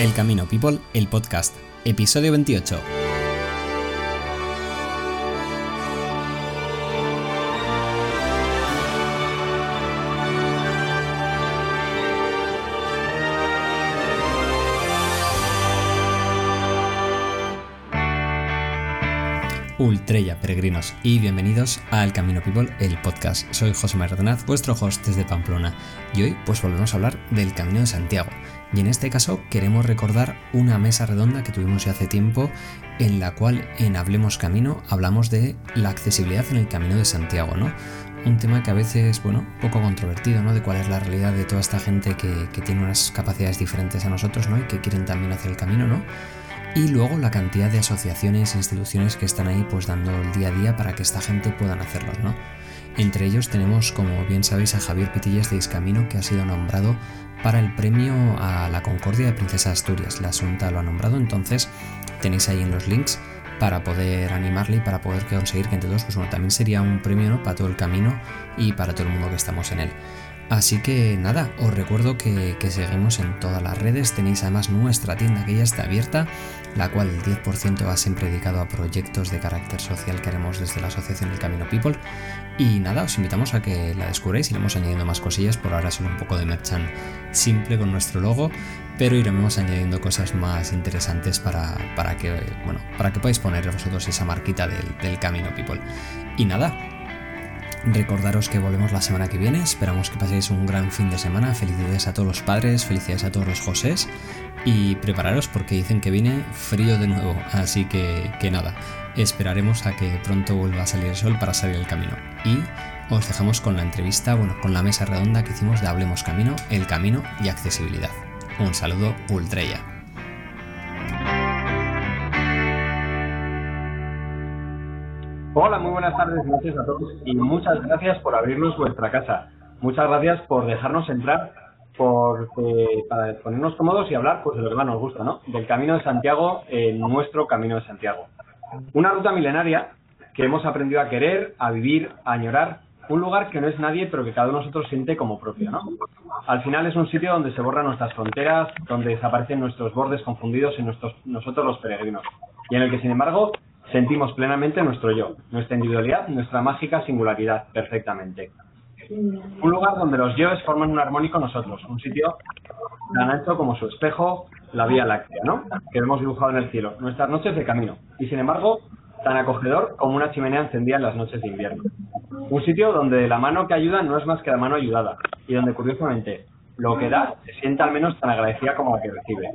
El Camino People, el podcast, episodio 28. Ultrella, peregrinos, y bienvenidos a El Camino People, el podcast. Soy José María vuestro host desde Pamplona, y hoy pues volvemos a hablar del Camino de Santiago. Y en este caso queremos recordar una mesa redonda que tuvimos hace tiempo, en la cual en Hablemos Camino hablamos de la accesibilidad en el Camino de Santiago, ¿no? Un tema que a veces, bueno, poco controvertido, ¿no? De cuál es la realidad de toda esta gente que, que tiene unas capacidades diferentes a nosotros, ¿no? Y que quieren también hacer el camino, ¿no? y luego la cantidad de asociaciones e instituciones que están ahí pues dando el día a día para que esta gente puedan hacerlo, ¿no? Entre ellos tenemos, como bien sabéis, a Javier Pitillas de Iscamino, que ha sido nombrado para el premio a la Concordia de Princesa Asturias. La Asunta lo ha nombrado, entonces tenéis ahí en los links para poder animarle y para poder conseguir que entre todos, pues bueno, también sería un premio para todo el camino y para todo el mundo que estamos en él. Así que nada, os recuerdo que, seguimos en todas las redes, tenéis además nuestra tienda que ya está abierta, la cual el 10% va siempre dedicado a proyectos de carácter social que haremos desde la Asociación del Camino People. Y nada, os invitamos a que la descubráis, iremos añadiendo más cosillas, por ahora solo un poco de merchan simple con nuestro logo, pero iremos añadiendo cosas más interesantes para, que, bueno, para que podáis poner vosotros esa marquita del, del Camino People. Y nada, Recordaros que volvemos la semana que viene, esperamos que paséis un gran fin de semana, felicidades a todos los padres, felicidades a todos los Josés. Y prepararos porque dicen que viene frío de nuevo, así que, que nada, esperaremos a que pronto vuelva a salir el sol para salir el camino. Y os dejamos con la entrevista, bueno, con la mesa redonda que hicimos de Hablemos Camino, el camino y accesibilidad. Un saludo ultrella. Hola, muy buenas tardes, noches a todos y muchas gracias por abrirnos vuestra casa. Muchas gracias por dejarnos entrar, por eh, para ponernos cómodos y hablar pues de lo que más nos gusta, ¿no? Del Camino de Santiago, en nuestro Camino de Santiago. Una ruta milenaria que hemos aprendido a querer, a vivir, a añorar, un lugar que no es nadie pero que cada uno de nosotros siente como propio, ¿no? Al final es un sitio donde se borran nuestras fronteras, donde desaparecen nuestros bordes confundidos en nuestros, nosotros los peregrinos, y en el que sin embargo sentimos plenamente nuestro yo, nuestra individualidad, nuestra mágica singularidad perfectamente. Un lugar donde los yoes forman un armónico nosotros, un sitio tan ancho como su espejo, la Vía Láctea, ¿no? Que hemos dibujado en el cielo, nuestras noches de camino, y sin embargo, tan acogedor como una chimenea encendida en las noches de invierno. Un sitio donde la mano que ayuda no es más que la mano ayudada, y donde curiosamente lo que da se sienta al menos tan agradecida como la que recibe.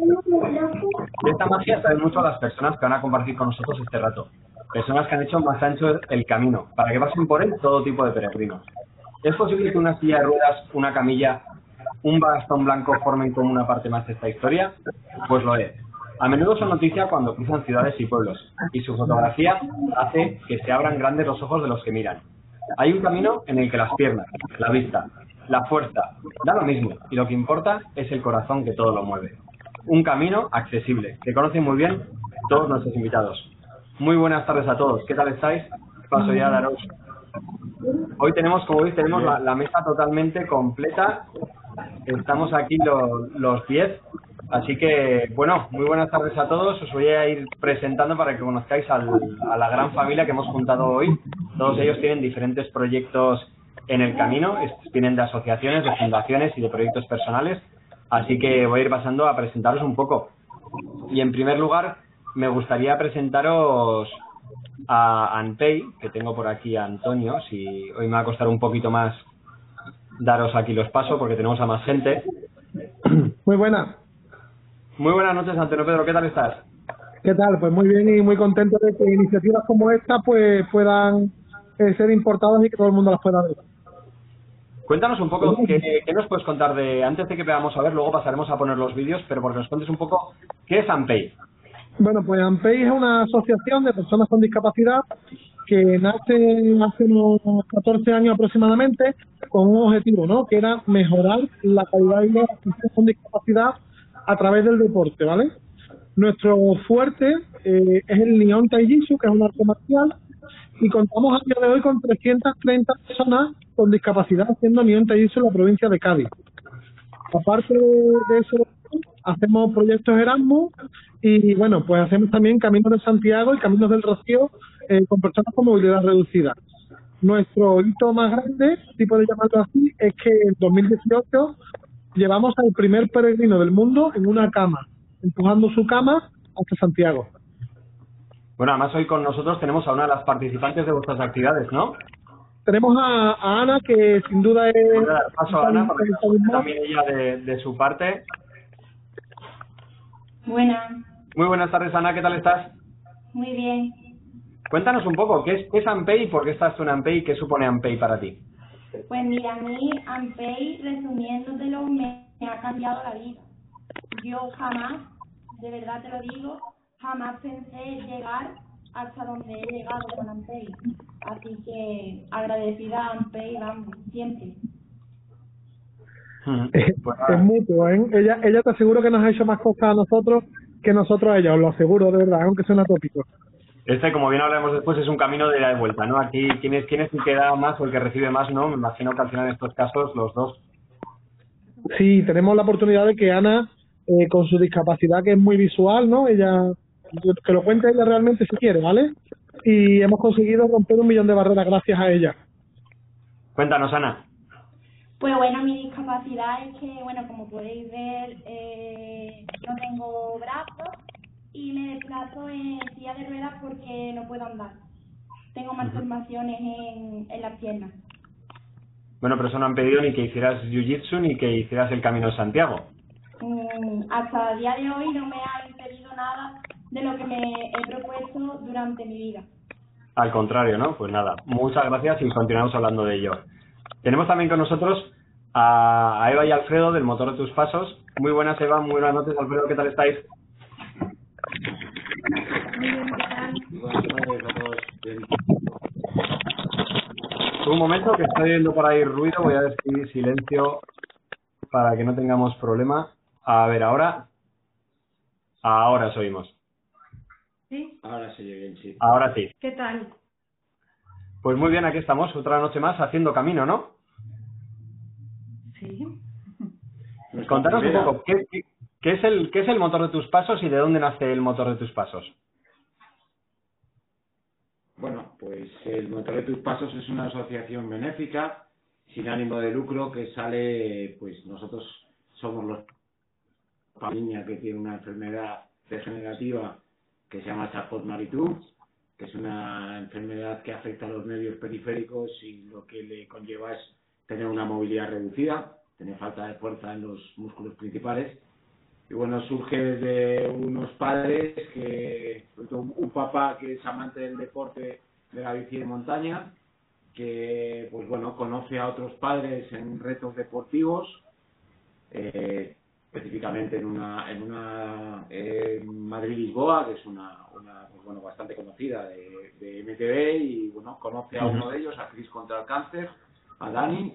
De esta magia saben mucho las personas que van a compartir con nosotros este rato. Personas que han hecho más ancho el camino, para que pasen por él todo tipo de peregrinos. ¿Es posible que una silla de ruedas, una camilla, un bastón blanco formen como una parte más de esta historia? Pues lo es. A menudo son noticia cuando cruzan ciudades y pueblos, y su fotografía hace que se abran grandes los ojos de los que miran. Hay un camino en el que las piernas, la vista, la fuerza, da lo mismo, y lo que importa es el corazón que todo lo mueve. Un camino accesible, que conocen muy bien todos nuestros invitados. Muy buenas tardes a todos, ¿qué tal estáis? Paso ya a daros. Hoy tenemos, como veis, tenemos la, mesa totalmente completa. Estamos aquí los 10 Así que, bueno, muy buenas tardes a todos. Os voy a ir presentando para que conozcáis a la gran familia que hemos juntado hoy. Todos ellos tienen diferentes proyectos en el camino, vienen de asociaciones, de fundaciones y de proyectos personales, así que voy a ir pasando a presentaros un poco. Y en primer lugar, me gustaría presentaros a Anpei, que tengo por aquí a Antonio, si hoy me va a costar un poquito más daros aquí los pasos porque tenemos a más gente. Muy buena. Muy buenas noches, Antonio Pedro, ¿qué tal estás? ¿Qué tal? Pues muy bien y muy contento de que iniciativas como esta pues puedan eh, ser importadas y que todo el mundo las pueda ver. Cuéntanos un poco, ¿qué, nos puedes contar de, antes de que veamos a ver, luego pasaremos a poner los vídeos, pero porque nos cuentes un poco, ¿qué es AMPEI? Bueno, pues AMPEI es una asociación de personas con discapacidad que nace hace unos 14 años aproximadamente con un objetivo, ¿no? Que era mejorar la calidad de vida de las personas con discapacidad a través del deporte, ¿vale? Nuestro fuerte eh, es el Nihon Taijitsu, que es un arte marcial, y contamos a día de hoy con 330 personas con discapacidad haciendo Nihon Taijitsu en la provincia de Cádiz. Aparte de eso, hacemos proyectos Erasmus y bueno, pues hacemos también Caminos de Santiago y Caminos del Rocío eh, con personas con movilidad reducida. Nuestro hito más grande, si puede llamarlo así, es que en 2018 llevamos al primer peregrino del mundo en una cama, empujando su cama hasta Santiago. Bueno, además hoy con nosotros tenemos a una de las participantes de vuestras actividades, ¿no? Tenemos a, Ana, que sin duda es... Voy a dar paso a Ana, porque también ella de, de su parte. Buenas. Muy buenas tardes, Ana, ¿qué tal estás? Muy bien. Cuéntanos un poco, ¿qué es, qué es Ampey y por qué estás tú en Ampey y qué supone Ampey para ti? Pues mira, a mí Ampey, resumiéndotelo, me, me ha cambiado la vida. Yo jamás, de verdad te lo digo, jamás pensé llegar hasta donde he llegado con Ampey. Así que agradecida a Ampey, vamos, siempre. Pues es mutuo, ¿eh? Ella, ella te aseguro que nos ha hecho más cosas a nosotros que nosotros a ella, os lo aseguro de verdad, aunque suena tópico. Este, como bien hablaremos después, es un camino de ida y vuelta, ¿no? Aquí, ¿quién es, quién es el que da más o el que recibe más, no? Me imagino que al final en estos casos los dos. Sí, tenemos la oportunidad de que Ana, eh, con su discapacidad que es muy visual, ¿no? Ella, que lo cuente ella realmente si quiere, ¿vale? Y hemos conseguido romper un millón de barreras gracias a ella. Cuéntanos, Ana. Pues bueno, mi discapacidad es que, bueno, como podéis ver, eh, no tengo brazos y me desplazo en silla de ruedas porque no puedo andar. Tengo malformaciones en, en las piernas. Bueno, pero eso no han pedido ni que hicieras jiu-jitsu ni que hicieras el Camino de Santiago. Mm, hasta el día de hoy no me ha impedido nada de lo que me he propuesto durante mi vida. Al contrario, ¿no? Pues nada, muchas gracias y continuamos hablando de ello. Tenemos también con nosotros a Eva y Alfredo del Motor de tus Pasos. Muy buenas, Eva, muy buenas noches, Alfredo, ¿qué tal estáis? Un momento, que estoy viendo por ahí ruido, voy a decidir silencio para que no tengamos problema. A ver, ahora. Ahora os oímos. ¿Sí? Ahora se oye bien, sí. Ahora sí. ¿Qué tal? Pues muy bien, aquí estamos, otra noche más haciendo camino, ¿no? Sí. Contanos un poco, ¿qué, qué, qué es el, ¿qué es el motor de tus pasos y de dónde nace el motor de tus pasos? Bueno, el Motor de tus Pasos es una asociación benéfica sin ánimo de lucro que sale, pues nosotros somos los niña que tiene una enfermedad degenerativa que se llama Charcot-Marie-Tooth, que es una enfermedad que afecta a los nervios periféricos y lo que le conlleva es tener una movilidad reducida, tener falta de fuerza en los músculos principales. Y bueno, surge de unos padres que, un papá que es amante del deporte de la bici de montaña, que pues bueno, conoce a otros padres en retos deportivos, eh, específicamente en una, en una eh, Madrid-Lisboa, que es una, una pues bueno, bastante conocida de, de MTV, y bueno, conoce a uno de ellos, a Chris contra el cáncer, a Dani,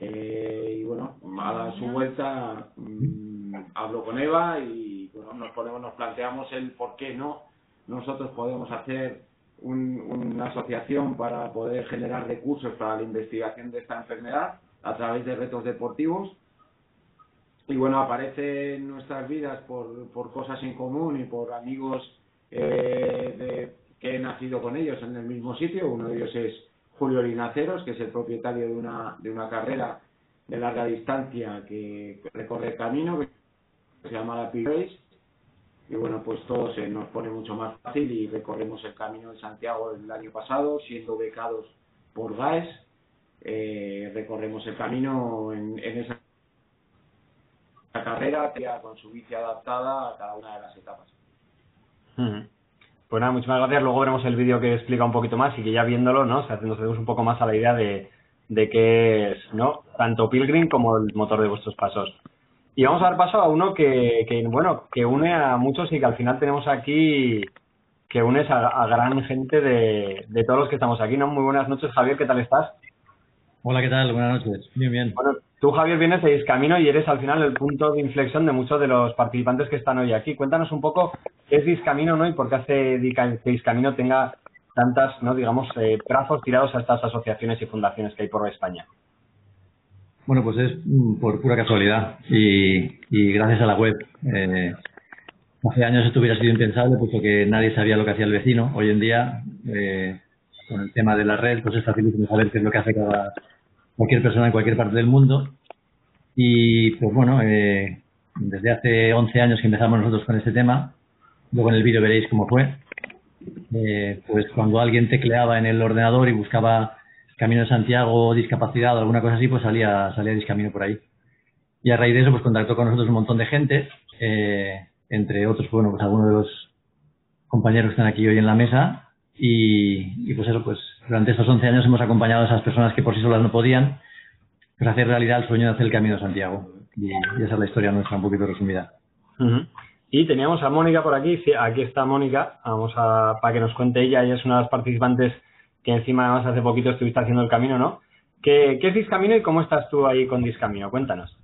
eh, y bueno, a su vuelta mm, hablo con Eva y bueno, nos ponemos, nos planteamos el por qué no nosotros podemos hacer un- una asociación para poder generar recursos para la investigación de esta enfermedad a través de retos deportivos y bueno, aparece en nuestras vidas por, por cosas en común y por amigos eh, de- que he nacido con ellos en el mismo sitio. Uno de ellos es Julio Linaceros, que es el propietario de una, de una carrera de larga distancia que recorre el camino, que se llama la P-Race. Y bueno, pues todo se nos pone mucho más fácil y recorremos el camino de Santiago el año pasado, siendo becados por GAES. Eh, recorremos el camino en, esa carrera con su bici adaptada a cada una de las etapas. Pues nada, muchísimas gracias. Luego veremos el vídeo que explica un poquito más y que ya viéndolo, ¿no? O nos hacemos un poco más a la idea de, de qué es, ¿no? Tanto Pilgrim como el motor de vuestros pasos. Y vamos a dar paso a uno que, que bueno, que une a muchos y que al final tenemos aquí, que unes a, a gran gente de, de todos los que estamos aquí, ¿no? Muy buenas noches, Javier, ¿qué tal estás? Hola, ¿qué tal? Buenas noches. Bien, bien. Bueno, tú, Javier, vienes de Discamino y eres al final el punto de inflexión de muchos de los participantes que están hoy aquí. Cuéntanos un poco qué es Discamino, ¿no? Y por qué hace que Discamino tenga tantas, ¿no? Digamos, eh, brazos tirados a estas asociaciones y fundaciones que hay por España. Bueno, pues es mm, por pura casualidad y, y gracias a la web. Eh, hace años esto hubiera sido impensable, puesto que nadie sabía lo que hacía el vecino. Hoy en día, eh, con el tema de la red, pues es facilísimo saber qué es lo que hace cada, cualquier persona en cualquier parte del mundo. Y pues bueno, eh, desde hace 11 años que empezamos nosotros con este tema, luego en el vídeo veréis cómo fue. Eh, pues cuando alguien tecleaba en el ordenador y buscaba Camino de Santiago, discapacidad o alguna cosa así, pues salía, salía Discamino por ahí. Y a raíz de eso, pues contactó con nosotros un montón de gente, eh, entre otros, bueno, pues algunos de los compañeros que están aquí hoy en la mesa. Y, y pues eso, pues durante estos 11 años hemos acompañado a esas personas que por sí solas no podían, pues hacer realidad el sueño de hacer el Camino de Santiago. Y, y esa es la historia nuestra, un poquito resumida. Ujú. Y teníamos a Mónica por aquí. Sí, Aquí está Mónica. Vamos a para que nos cuente ella. Ella es una de las participantes que encima además hace poquito estuviste haciendo el camino, ¿no? ¿Qué, qué es Discamino y cómo estás tú ahí con Discamino? Cuéntanos.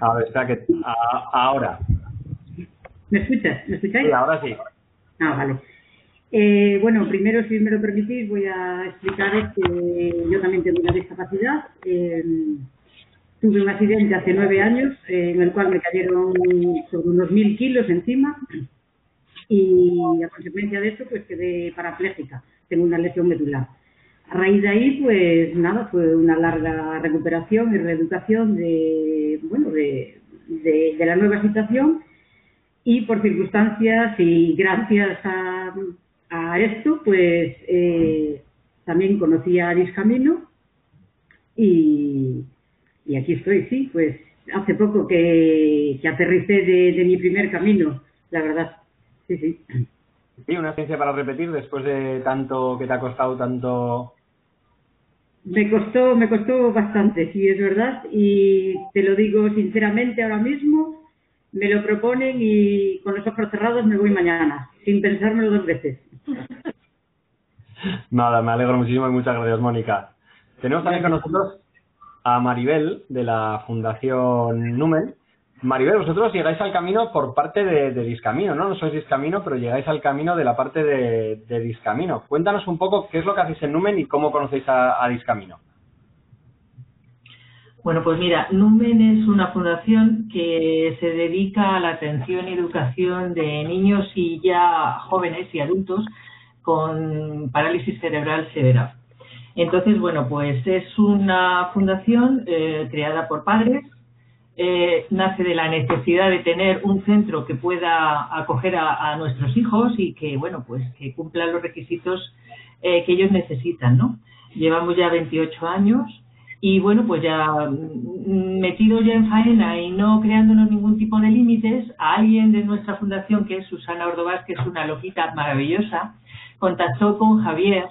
A ver, espera que a- ahora. ¿Me escuchas? ¿Me escucháis? Sí, ahora sí. Ah, vale. Eh, bueno, primero, si me lo permitís, voy a explicaros que yo también tengo una discapacidad. Eh, tuve un accidente hace nueve años eh, en el cual me cayeron sobre unos mil kilos encima y a consecuencia de eso pues quedé parapléjica. Tengo una lesión medular. A raíz de ahí, pues nada, fue una larga recuperación y reeducación de, bueno, de, de, la nueva situación y por circunstancias y gracias a, a esto, pues eh, también conocí a Discamino y, y aquí estoy, sí, pues hace poco que, que aterricé de, de mi primer camino, la verdad, sí, sí. Sí, una experiencia para repetir después de tanto que te ha costado tanto. Me costó, me costó bastante, sí, es verdad, y te lo digo sinceramente ahora mismo, me lo proponen y con los ojos cerrados me voy mañana, sin pensármelo dos veces. Nada, me alegro muchísimo y muchas gracias, Mónica. Tenemos también con nosotros a Maribel de la Fundación Numen. Maribel, vosotros llegáis al camino por parte de, Discamino, ¿no? No sois Discamino, pero llegáis al camino de la parte de, de Discamino. Cuéntanos un poco qué es lo que hacéis en Numen y cómo conocéis a, a Discamino. Bueno, pues mira, Numen es una fundación que se dedica a la atención y educación de niños y ya jóvenes y adultos con parálisis cerebral severa. Entonces, bueno, pues es una fundación eh, creada por padres, eh, nace de la necesidad de tener un centro que pueda acoger a, a nuestros hijos y que, bueno, pues que cumpla los requisitos eh, que ellos necesitan, ¿no? Llevamos ya 28 años y bueno, pues ya mm, metido ya en faena y no creándonos ningún tipo de límites, a alguien de nuestra fundación, que es Susana Ordovás, que es una loquita maravillosa, contactó con Javier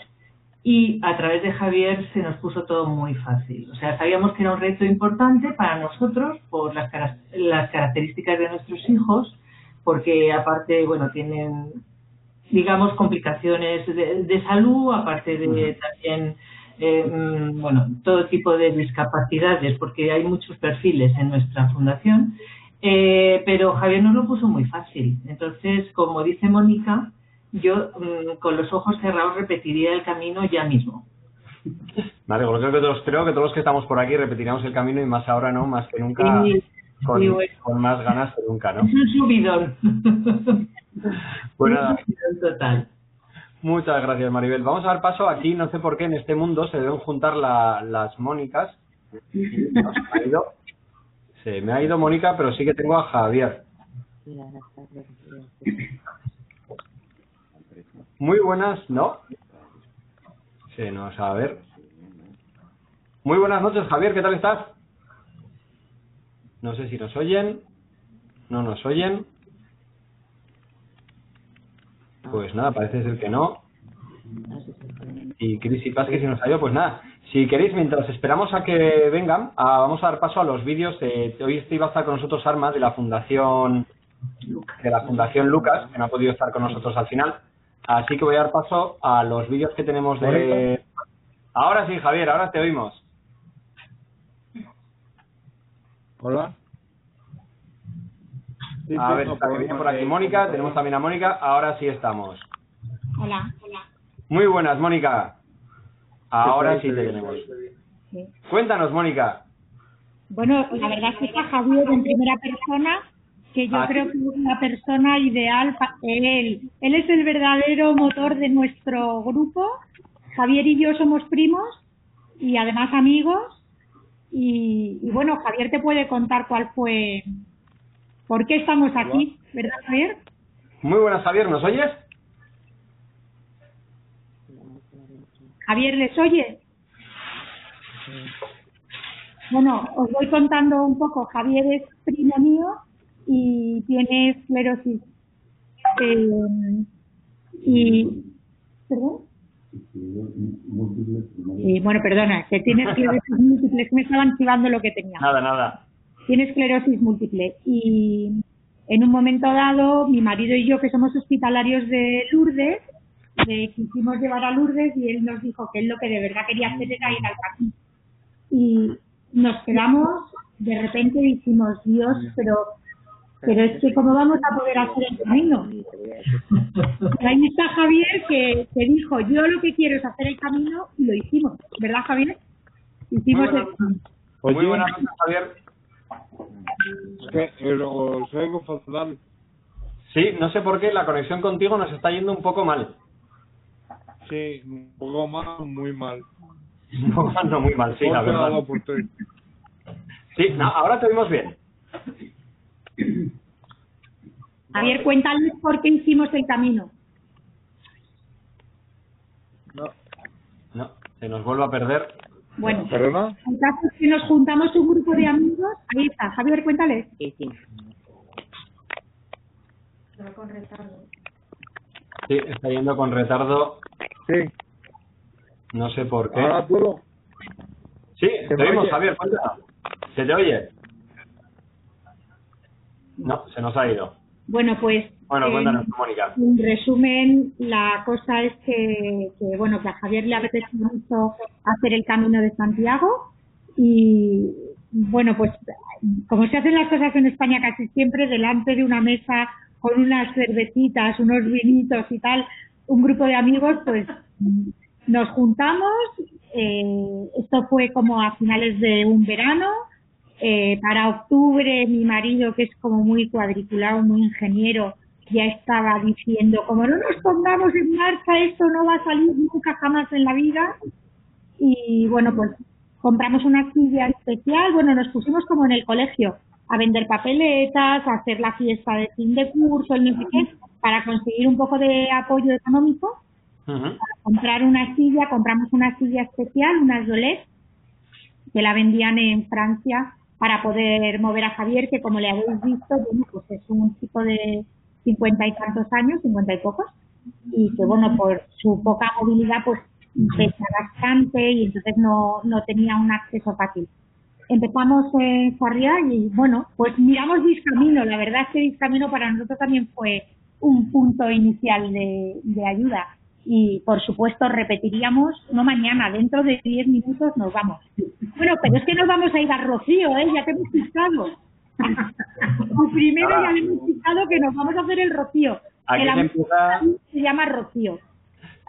y a través de Javier se nos puso todo muy fácil. O sea, sabíamos que era un reto importante para nosotros por las, las características de nuestros hijos, porque aparte, bueno, tienen, digamos, complicaciones de, de salud, aparte de también eh, mm, bueno, todo tipo de discapacidades, porque hay muchos perfiles en nuestra fundación, eh, pero Javier nos lo puso muy fácil. Entonces, como dice Mónica, yo mm, con los ojos cerrados repetiría el camino ya mismo. Vale, creo que, todos, creo que todos los que estamos por aquí repetiremos el camino y más ahora, ¿no? Más que nunca, Sí, con, sí, bueno. con más ganas que nunca, ¿no? Es un subidón. Subidón total. Muchas gracias, Maribel. Vamos a dar paso aquí. No sé por qué en este mundo se deben juntar la- las Mónicas. Se me ha ido, se me ha ido Mónica, pero sí que tengo a Javier. Muy buenas, ¿no? Sí, no, a ver. Muy buenas noches, Javier, ¿qué tal estás? No sé si nos oyen. No nos oyen. Pues nada, parece ser que no. Y Cris y Paz que si nos ido, pues nada. Si queréis, mientras esperamos a que vengan, ah, vamos a dar paso a los vídeos. de hoy este iba a estar con nosotros Arma de la Fundación de la Fundación Lucas, que no ha podido estar con nosotros al final. Así que voy a dar paso a los vídeos que tenemos de. Ahora sí, Javier, ahora te oímos. Hola. Sí, A ver, está que por- viene por aquí Mónica, tenemos también a Mónica, ahora sí estamos. Hola, hola. Muy buenas, Mónica. Ahora sí te tenemos. Sí. Cuéntanos, Mónica. Bueno, la verdad es que está Javier en primera persona, que yo Ah, creo que es la persona ideal para él. Él es el verdadero motor de nuestro grupo. Javier y yo somos primos y además amigos. Y, y bueno, Javier te puede contar cuál fue, por qué estamos aquí, ¿verdad, Javier? Muy buenas, Javier, ¿nos oyes? Javier, ¿les oye? Bueno, os voy contando un poco. Javier es primo mío y tiene esclerosis. Eh, y, ¿Perdón? Sí, bueno, perdona, que tiene esclerosis múltiple, me estaban chivando lo que tenía. Nada, nada. Tiene esclerosis múltiple y en un momento dado mi marido y yo, que somos hospitalarios de Lourdes, le quisimos llevar a Lourdes y él nos dijo que él lo que de verdad quería hacer era ir al camino. Y nos quedamos, de repente dijimos, Dios, pero, pero es que ¿cómo vamos a poder hacer el camino? Ahí está Javier que, que dijo, yo lo que quiero es hacer el camino y lo hicimos, ¿verdad Javier? Hicimos Muy el buenas, Oye, muy buenas noches, Javier. es que eh, os oigo fatal. Sí, no sé por qué la conexión contigo nos está yendo un poco mal. Sí, un poco mal, muy mal. Un poco mal, no muy mal, sí, la verdad. Sí, no, ahora te oímos bien. Javier, cuéntales por qué hicimos el camino. No, se nos vuelve a perder. Bueno, ¿Perdona? el caso es que nos juntamos un grupo de amigos. Ahí está, Javier, cuéntales. Sí, está yendo con retardo, Sí. no sé por qué. Ahora puedo. Sí, ¿Se te oímos? Javier, cuéntanos. ¿Se te oye? No, se nos ha ido. Bueno, pues Bueno, en- cuéntanos, Mónica. En resumen, la cosa es que, que, bueno, que a Javier le apetece mucho hacer el camino de Santiago y, bueno, pues como se hacen las cosas en España casi siempre, delante de una mesa con unas cervecitas, unos vinitos y tal, un grupo de amigos, pues nos juntamos. eh, esto fue como a finales de un verano. Eh, para octubre, mi marido, que es como muy cuadriculado, muy ingeniero, ya estaba diciendo, como no nos pongamos en marcha, esto no va a salir nunca jamás en la vida. Y bueno, pues compramos una silla especial, bueno, nos pusimos como en el colegio a vender papeletas, a hacer la fiesta de fin de curso, el no sé qué, para conseguir un poco de apoyo económico Ujú. comprar una silla, compramos una silla especial, una Jolet, que la vendían en Francia para poder mover a Javier, que como le habéis visto, bueno, pues es un chico de cincuenta y tantos años, cincuenta y pocos, y que bueno, por su poca movilidad, pues pesa bastante y entonces no, no tenía un acceso fácil. Empezamos en y bueno, pues miramos Discamino. La verdad es que Discamino para nosotros también fue un punto inicial de, de ayuda. Y por supuesto repetiríamos, no mañana, dentro de 10 minutos nos vamos. Bueno, pero es que nos vamos a ir a Rocío, ¿eh? Ya te hemos fijado. Primero ya le hemos fijado que nos vamos a hacer el Rocío. Aquí se empieza, se llama Rocío.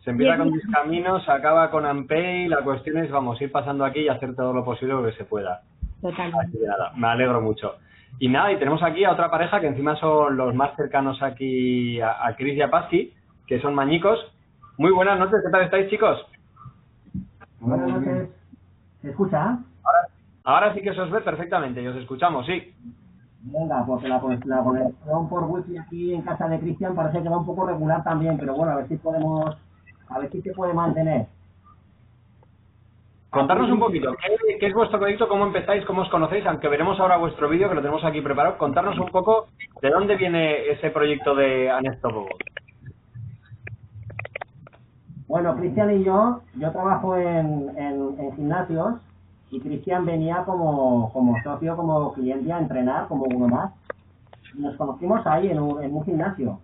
se empieza con mis caminos, se acaba con Ampey, la cuestión es, vamos, ir pasando aquí y hacer todo lo posible que se pueda. Totalmente. Nada, me alegro mucho. Y nada, y tenemos aquí a otra pareja que encima son los más cercanos aquí a, a Chris y a Pasqui, que son mañicos. Muy buenas noches, ¿qué tal estáis, chicos? Buenas noches. ¿Se escucha? Ahora, ahora sí que se os ve perfectamente y os escuchamos, sí. Venga, porque la, pues, la conexión por wifi aquí en casa de Cristian parece que va un poco regular también, pero bueno, a ver si podemos, a ver si se puede mantener. Contarnos un poquito, ¿qué, qué es vuestro proyecto? ¿Cómo empezáis? ¿Cómo os conocéis? Aunque veremos ahora vuestro vídeo, que lo tenemos aquí preparado. Contarnos un poco de dónde viene ese proyecto de Unstoppable. Bueno, Cristian y yo, yo trabajo en, en, en gimnasios y Cristian venía como, como socio, como cliente a entrenar, como uno más. Nos conocimos ahí en un, en un gimnasio.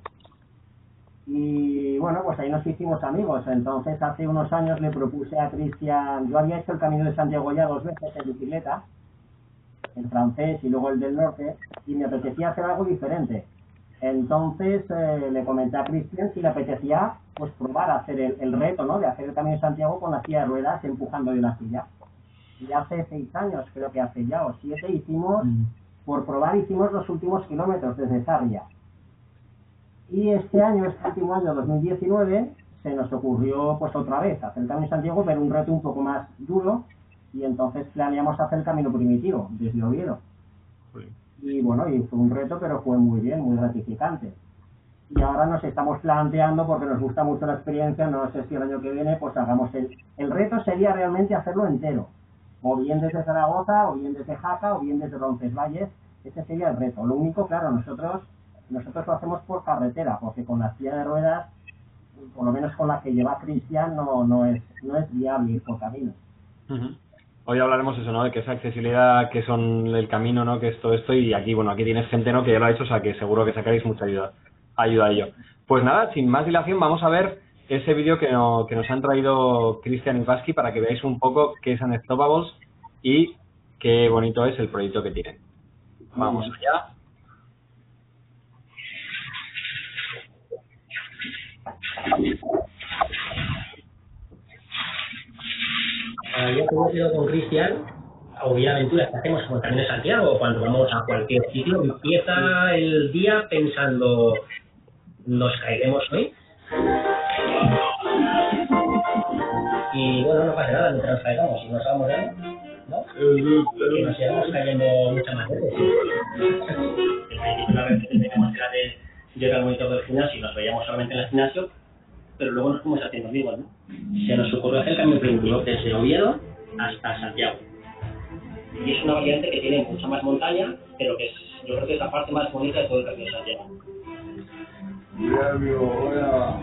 Y bueno, pues ahí nos hicimos amigos. Entonces hace unos años le propuse a Cristian, yo había hecho el Camino de Santiago ya dos veces en bicicleta, el francés y luego el del norte, y me apetecía hacer algo diferente. Entonces eh, le comenté a Cristian si le apetecía pues probar a hacer el, el reto, ¿no? De hacer el Camino de Santiago con la silla de ruedas empujando de una silla. Y hace seis años, creo que hace ya, o siete, hicimos, por probar, hicimos los últimos kilómetros desde Sarria. Y este año, este último año, 2019, se nos ocurrió pues otra vez hacer el Camino de Santiago, pero un reto un poco más duro, y entonces planeamos hacer el Camino Primitivo, desde Oviedo. Y bueno, y fue un reto, pero fue muy bien, muy gratificante. Y ahora nos estamos planteando, porque nos gusta mucho la experiencia, no sé si el año que viene, pues hagamos el... El reto sería realmente hacerlo entero, o bien desde Zaragoza, o bien desde Jaca, o bien desde Roncesvalles, ese sería el reto. Lo único, claro, nosotros nosotros lo hacemos por carretera, porque con la silla de ruedas, por lo menos con la que lleva Cristian, no, no, es, no es viable ir por camino. Hoy hablaremos eso, ¿no? De que esa accesibilidad, que son el camino, ¿no? Que es todo esto y aquí, bueno, aquí tienes gente, ¿no? Que ya lo ha hecho, o sea que seguro que sacaréis mucha ayuda, ayuda a ello. Pues nada, sin más dilación, vamos a ver ese vídeo que, no, que nos han traído Cristian y Vasky para que veáis un poco qué es Unstoppables y qué bonito es el proyecto que tienen. Vamos allá. Que con Cristian, o aventuras que hacemos con Camino de Santiago, cuando vamos a cualquier sitio, empieza el día pensando, ¿nos caeremos hoy? Y bueno, no pasa nada mientras nos caigamos, si nos vamos ya, ¿no? Que nos sigamos cayendo muchas más veces. La vez que teníamos era de llegar al monitor del gimnasio y nos veíamos solamente en el gimnasio, pero luego nos fuimos haciendo amigos, ¿no? Se nos ocurrió hacer el camino primitivo desde Oviedo hasta Santiago. Y es una variante que tiene mucha más montaña, pero que es, yo creo que es la parte más bonita de todo el camino de Santiago. Hola.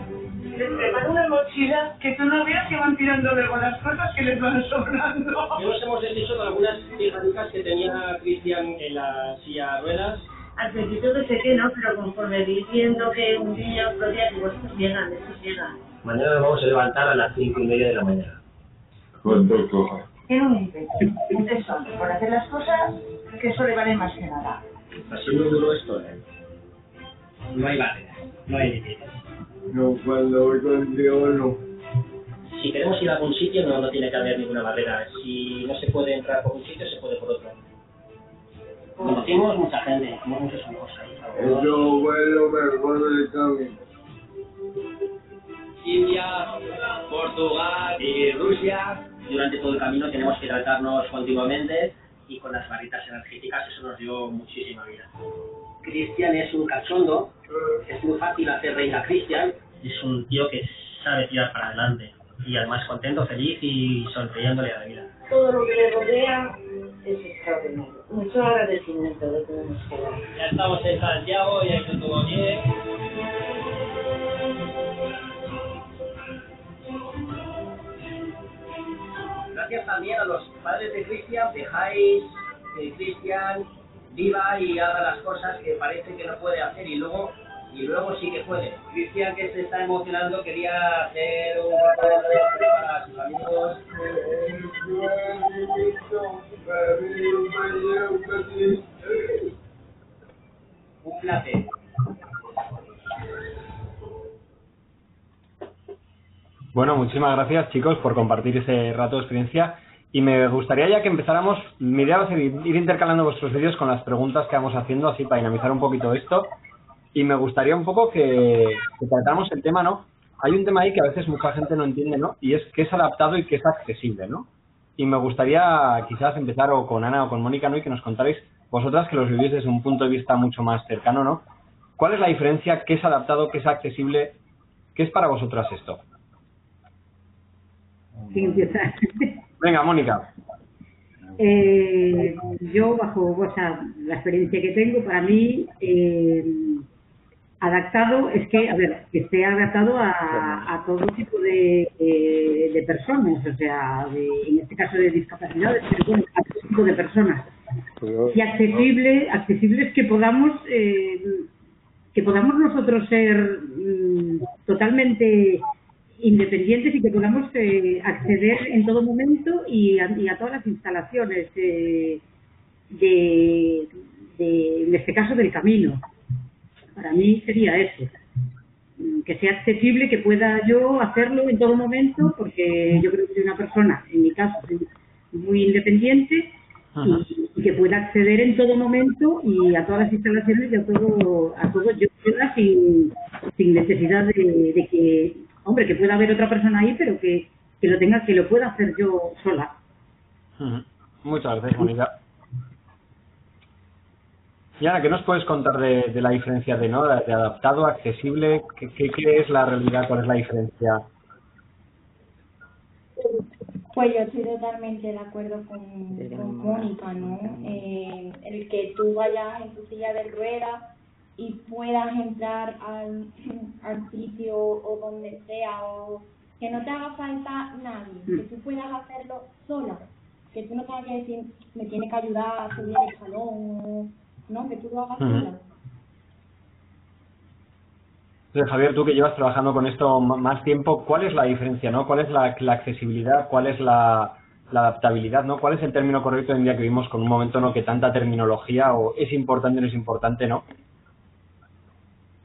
Les preparo una mochila que tú no veas que van tirando luego las cosas que les van sobrando. Nos hemos deshecho de algunas fijas que tenía Cristian en la silla de ruedas. Al principio pensé que no, pero conforme vi viendo que un día, otro día, digo, estos llegan, estos llegan. Mañana nos vamos a levantar a las cinco y media de la mañana. ¿Cuánto coja? Era un ímpetu, un tesón por hacer las cosas que eso le vale más que nada. Está siendo duro esto, ¿eh? No hay barreras, no hay límites. No, cuando voy contigo no. Si queremos ir a algún sitio no, no tiene que haber ninguna barrera. Si no se puede entrar por un sitio, se puede por otro. Conocimos mucha gente, como muchos amigos ahí. Eso fue lo mejor del camino. India, Portugal y Rusia. Durante todo el camino tenemos que hidratarnos continuamente y con las barritas energéticas eso nos dio muchísima vida. Cristian es un cachondo, es muy fácil hacer reír a Cristian. Es un tío que sabe tirar para adelante y además contento, feliz y sonriéndole a la vida. Todo lo que le rodea es extraordinario. Mucho agradecimiento de que nos queda. Ya estamos en Santiago y hay todo Gracias también a los padres de Cristian, dejáis que Cristian viva y haga las cosas que parece que no puede hacer y luego y luego sí que puede. Cristian que se está emocionando quería hacer un para sus amigos. Un placer. Bueno, muchísimas gracias chicos por compartir ese rato de experiencia y me gustaría ya que empezáramos, mi idea va a ser ir intercalando vuestros vídeos con las preguntas que vamos haciendo así para dinamizar un poquito esto y me gustaría un poco que, que tratáramos el tema, ¿no? Hay un tema ahí que a veces mucha gente no entiende, ¿no? Y es que es adaptado y que es accesible, ¿no? Y me gustaría quizás empezar o con Ana o con Mónica, ¿no? Y que nos contarais vosotras que los vivís desde un punto de vista mucho más cercano, ¿no? ¿Cuál es la diferencia? ¿Qué es adaptado? ¿Qué es accesible? ¿Qué es para vosotras esto? ¿Quién empieza? Venga, Mónica. Eh, yo, bajo o sea, la experiencia que tengo, para mí, eh, adaptado es que, a ver, que esté adaptado a, a todo tipo de, de, de personas, o sea, de, en este caso de discapacidades, pero bueno, a todo tipo de personas. Y accesible, accesible es que podamos, eh, que podamos nosotros ser mm, totalmente independientes y que podamos eh, acceder en todo momento y a, y a todas las instalaciones de, de, en este caso, del camino. Para mí sería eso. Mm, Que sea accesible, que pueda yo hacerlo en todo momento, porque yo creo que soy una persona, en mi caso, muy independiente y, y que pueda acceder en todo momento y a todas las instalaciones y a todo, a todo yo pueda sin, sin necesidad de, de que, hombre, que pueda haber otra persona ahí, pero que, que lo tenga, que lo pueda hacer yo sola. Muchas gracias, Mónica. Y Ana, ¿qué nos puedes contar de, de la diferencia de, ¿no? de adaptado, accesible? ¿Qué, qué, qué es la realidad? ¿Cuál es la diferencia? Pues yo estoy totalmente de acuerdo con, con Mónica, ¿no? Eh, el que tú vayas en tu silla de ruedas y puedas entrar al, al sitio o donde sea, o que no te haga falta nadie, que tú puedas hacerlo sola, que tú no tengas que decir, me tiene que ayudar a subir el salón, no, que tú lo hagas sola. Entonces, Javier, tú que llevas trabajando con esto más tiempo, ¿cuál es la diferencia, no? ¿Cuál es la, la accesibilidad? ¿Cuál es la, la adaptabilidad, no? ¿Cuál es el término correcto hoy en día que vivimos con un momento no que tanta terminología o es importante o no es importante, no?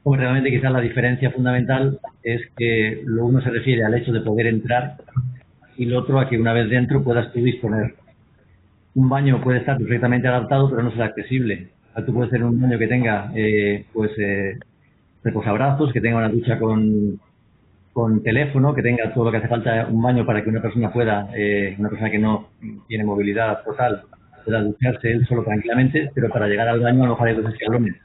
Pues realmente quizás la diferencia fundamental es que lo uno se refiere al hecho de poder entrar y lo otro a que una vez dentro puedas tú disponer. Un baño puede estar perfectamente adaptado pero no ser accesible. O sea, tú puedes tener un baño que tenga eh, pues eh, reposabrazos, que tenga una ducha con, con teléfono, que tenga todo lo que hace falta un baño para que una persona pueda, eh, una persona que no tiene movilidad total, pueda ducharse él solo tranquilamente, pero para llegar al baño a lo mejor hay dos escalones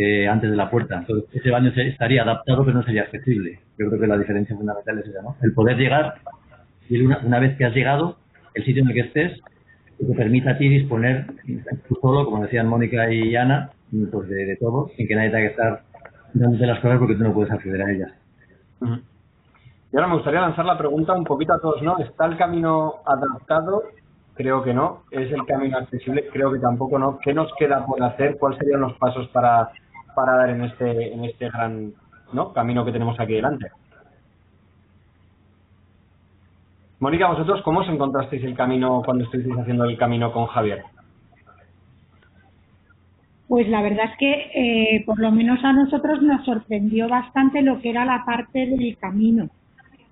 eh, antes de la puerta. Entonces, ese baño estaría adaptado, pero no sería accesible. Yo creo que la diferencia fundamental es esa, ¿no? El poder llegar y una, una vez que has llegado, el sitio en el que estés, que te permita a ti disponer tú solo, como decían Mónica y Ana, pues de, todo, sin que nadie tenga que estar dándote las cosas porque tú no puedes acceder a ellas. Y ahora me gustaría lanzar la pregunta un poquito a todos, ¿no? ¿Está el camino adaptado? Creo que no. ¿Es el camino accesible? Creo que tampoco no. ¿Qué nos queda por hacer? ¿Cuáles serían los pasos para, para dar en este, en este gran ¿no? camino que tenemos aquí delante? Mónica, vosotros, ¿cómo os encontrasteis el camino cuando estuvisteis haciendo el camino con Javier? Pues la verdad es que eh, por lo menos a nosotros nos sorprendió bastante lo que era la parte del camino.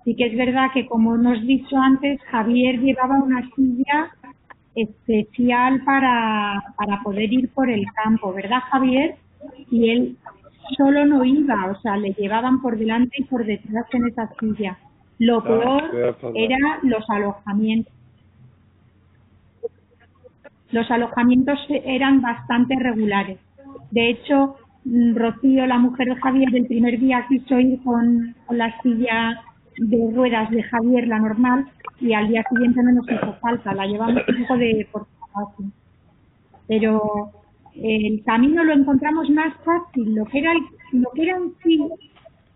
Sí que es verdad que como hemos dicho antes, Javier llevaba una silla especial para, para poder ir por el campo, ¿verdad Javier? Y él solo no iba, o sea, le llevaban por delante y por detrás en esa silla. Lo peor era los alojamientos. Los alojamientos eran bastante regulares. De hecho, mm, Rocío, la mujer de Javier, el primer día quiso ir con, con la silla de ruedas de Javier, la normal, y al día siguiente no nos hizo falta, la llevamos un poco de por. Pero el camino lo encontramos más fácil, lo que era lo que era en sí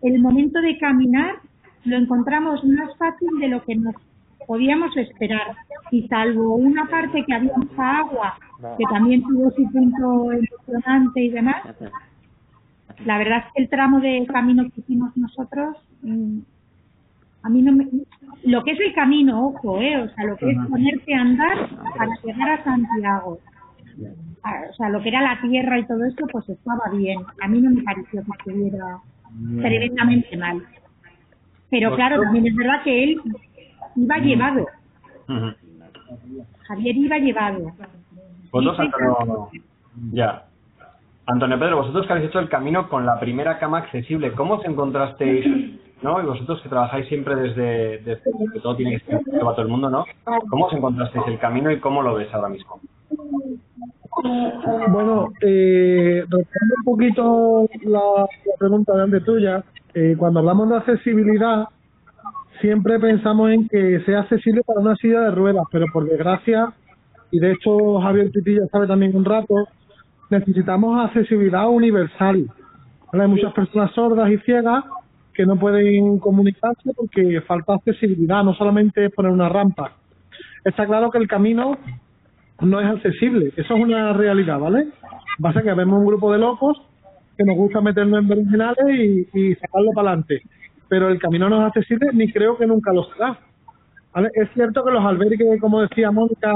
el momento de caminar lo encontramos más fácil de lo que nos podíamos esperar. Y salvo una parte que había mucha agua que también tuvo su punto emocionante y demás la verdad es que el tramo de camino que hicimos nosotros mm, a mí no me lo que es el camino ojo eh o sea lo que es ponerte a andar para llegar a Santiago o sea lo que era la tierra y todo eso pues estaba bien a mí no me pareció que estuviera tremendamente mal pero claro también es verdad que él iba llevado Javier iba llevado Vosotros, sí, Antonio, ya. Antonio Pedro, vosotros que habéis hecho el camino con la primera cama accesible, ¿cómo os encontrasteis, no? Y vosotros que trabajáis siempre desde, desde que todo tiene que ser para todo el mundo, ¿no? ¿Cómo os encontrasteis el camino y cómo lo ves ahora mismo? Bueno, eh, retomando un poquito la, pregunta de antes tuya, eh, cuando hablamos de accesibilidad, siempre pensamos en que sea accesible para una silla de ruedas, pero por desgracia, y de hecho Javier Pitilla sabe también un rato, necesitamos accesibilidad universal. Hay muchas personas sordas y ciegas que no pueden comunicarse porque falta accesibilidad, no solamente poner una rampa. Está claro que el camino no es accesible, eso es una realidad, ¿vale? Pasa que vemos un grupo de locos que nos gusta meternos en berenjenales y, y sacarlo para adelante, pero el camino no es accesible ni creo que nunca lo será. ¿vale? Es cierto que los albergues, como decía Mónica,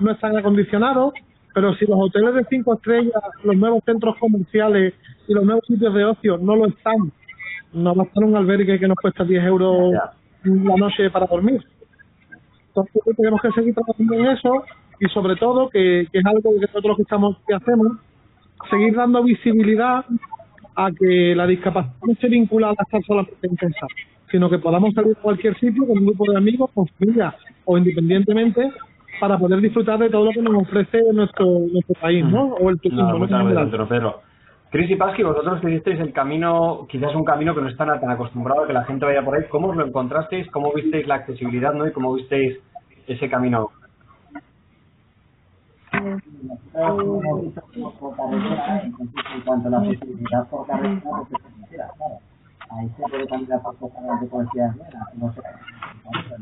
no están acondicionados, Pero si los hoteles de cinco estrellas, los nuevos centros comerciales y los nuevos sitios de ocio no lo están, no va a estar un albergue que nos cuesta 10 euros la noche para dormir. Entonces tenemos que seguir trabajando en eso y sobre todo, que, que es algo que nosotros que estamos que hacemos, seguir dando visibilidad a que la discapacidad no se vincula a estar solamente en pensar, sino que podamos salir a cualquier sitio con un grupo de amigos, con familia o independientemente para poder disfrutar de todo lo que nos ofrece nuestro nuestro país, ¿no? O el turismo. ¿no? Chris y Pasqui, vosotros que hicisteis el camino, quizás un camino que no están tan acostumbrado a que la gente vaya por ahí, ¿cómo os lo encontrasteis? ¿Cómo visteis la accesibilidad, no? Y cómo visteis ese camino. Nosotros hemos visto como por carretera, entonces en cuanto a la accesibilidad por carretera, pues es carretera, claro. Ahí se puede caminar por cosas de policía no sé. Entonces,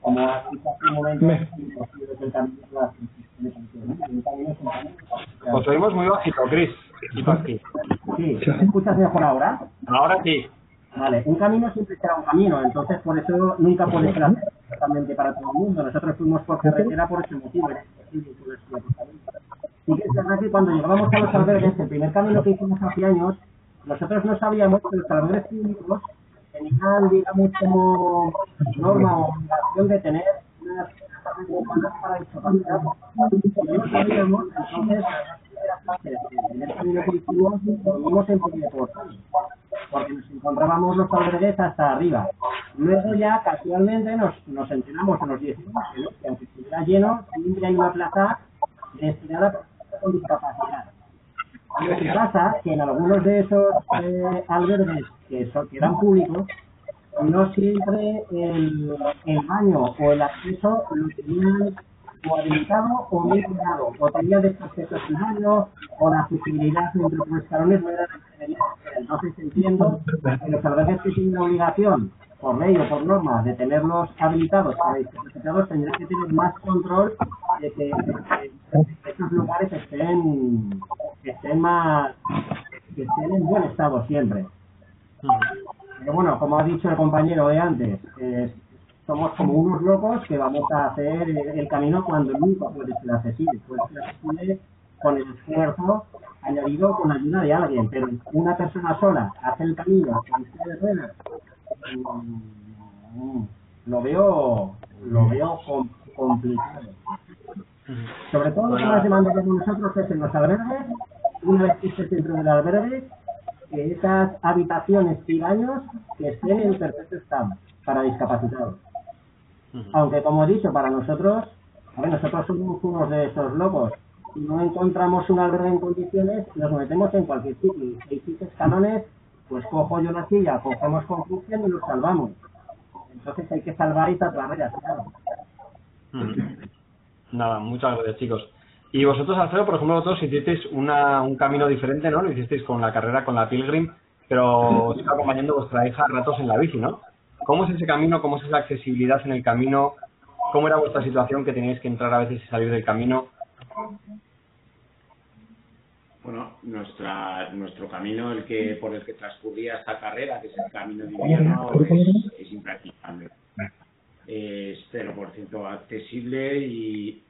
como has dicho hace un momento, es imposible que el camino sea de cualquier manera. Os oímos muy bajito, Pasqui. Sí, ¿me escuchas mejor ahora? Ahora sí. Vale, un camino siempre será un camino, entonces por eso nunca puede ser totalmente para todo el mundo. Nosotros fuimos por carretera por ese motivo. era imposible por. Sí que es verdad que cuando llegábamos a los albergues, el primer camino que hicimos hace años, nosotros no sabíamos que los albergues públicos tenían, digamos, como norma o obligación de tener unas unas para discapacidad. Y no sabíamos, entonces, el primer camino que hicimos, lo vimos en Polideportes porque nos encontrábamos los albergues hasta arriba. Luego ya casualmente nos, nos enteramos, nos dijimos que, no, que aunque estuviera lleno, siempre hay una plaza destinada a personas con discapacidad. Lo que pasa que en algunos de esos eh, albergues que, son, que eran públicos, no siempre el, el baño o el acceso lo tenían o habilitado o bien cuidado, o tenía desacceso al baño, o la accesibilidad entre los escalones no era. Entonces entiendo que los albergues que tienen la obligación, por ley o por norma, de tenerlos habilitados para discapacitados, que tener más control de que, de que estos lugares estén, estén más, que estén en buen estado siempre. Pero bueno, como ha dicho el compañero de antes, eh, somos como unos locos que vamos a hacer el, el camino cuando nunca puede ser accesible. Puede ser accesible con el esfuerzo añadido con ayuda de alguien, pero una persona sola hacer el camino de ruedas, mm, lo veo, lo veo com- complicado. Sobre todo lo que más demanda de nosotros es en los albergues, una vez que estés dentro del albergue, que esas habitaciones y baños que estén en perfecto estado para discapacitados. Aunque como he dicho, para nosotros, a ver, nosotros somos unos de esos locos. Si no encontramos un albergue en condiciones, nos metemos en cualquier sitio. Hay seis escalones, pues cojo yo la silla, cogemos con Cristian y nos salvamos. Entonces hay que salvar esas barreras, claro. Nada, muchas gracias, chicos. Y vosotros, Alfredo, por ejemplo, vosotros hicisteis una, un camino diferente, ¿no? Lo hicisteis con la carrera, con la Pilgrim, pero os iba acompañando vuestra hija a ratos en la bici, ¿no? ¿Cómo es ese camino? ¿Cómo es la accesibilidad en el camino? ¿Cómo era vuestra situación que teníais que entrar a veces y salir del camino? Bueno, nuestra, nuestro camino, el que por el que transcurría esta carrera, que es el camino de invierno, es, es impracticable. Es 0% accesible y,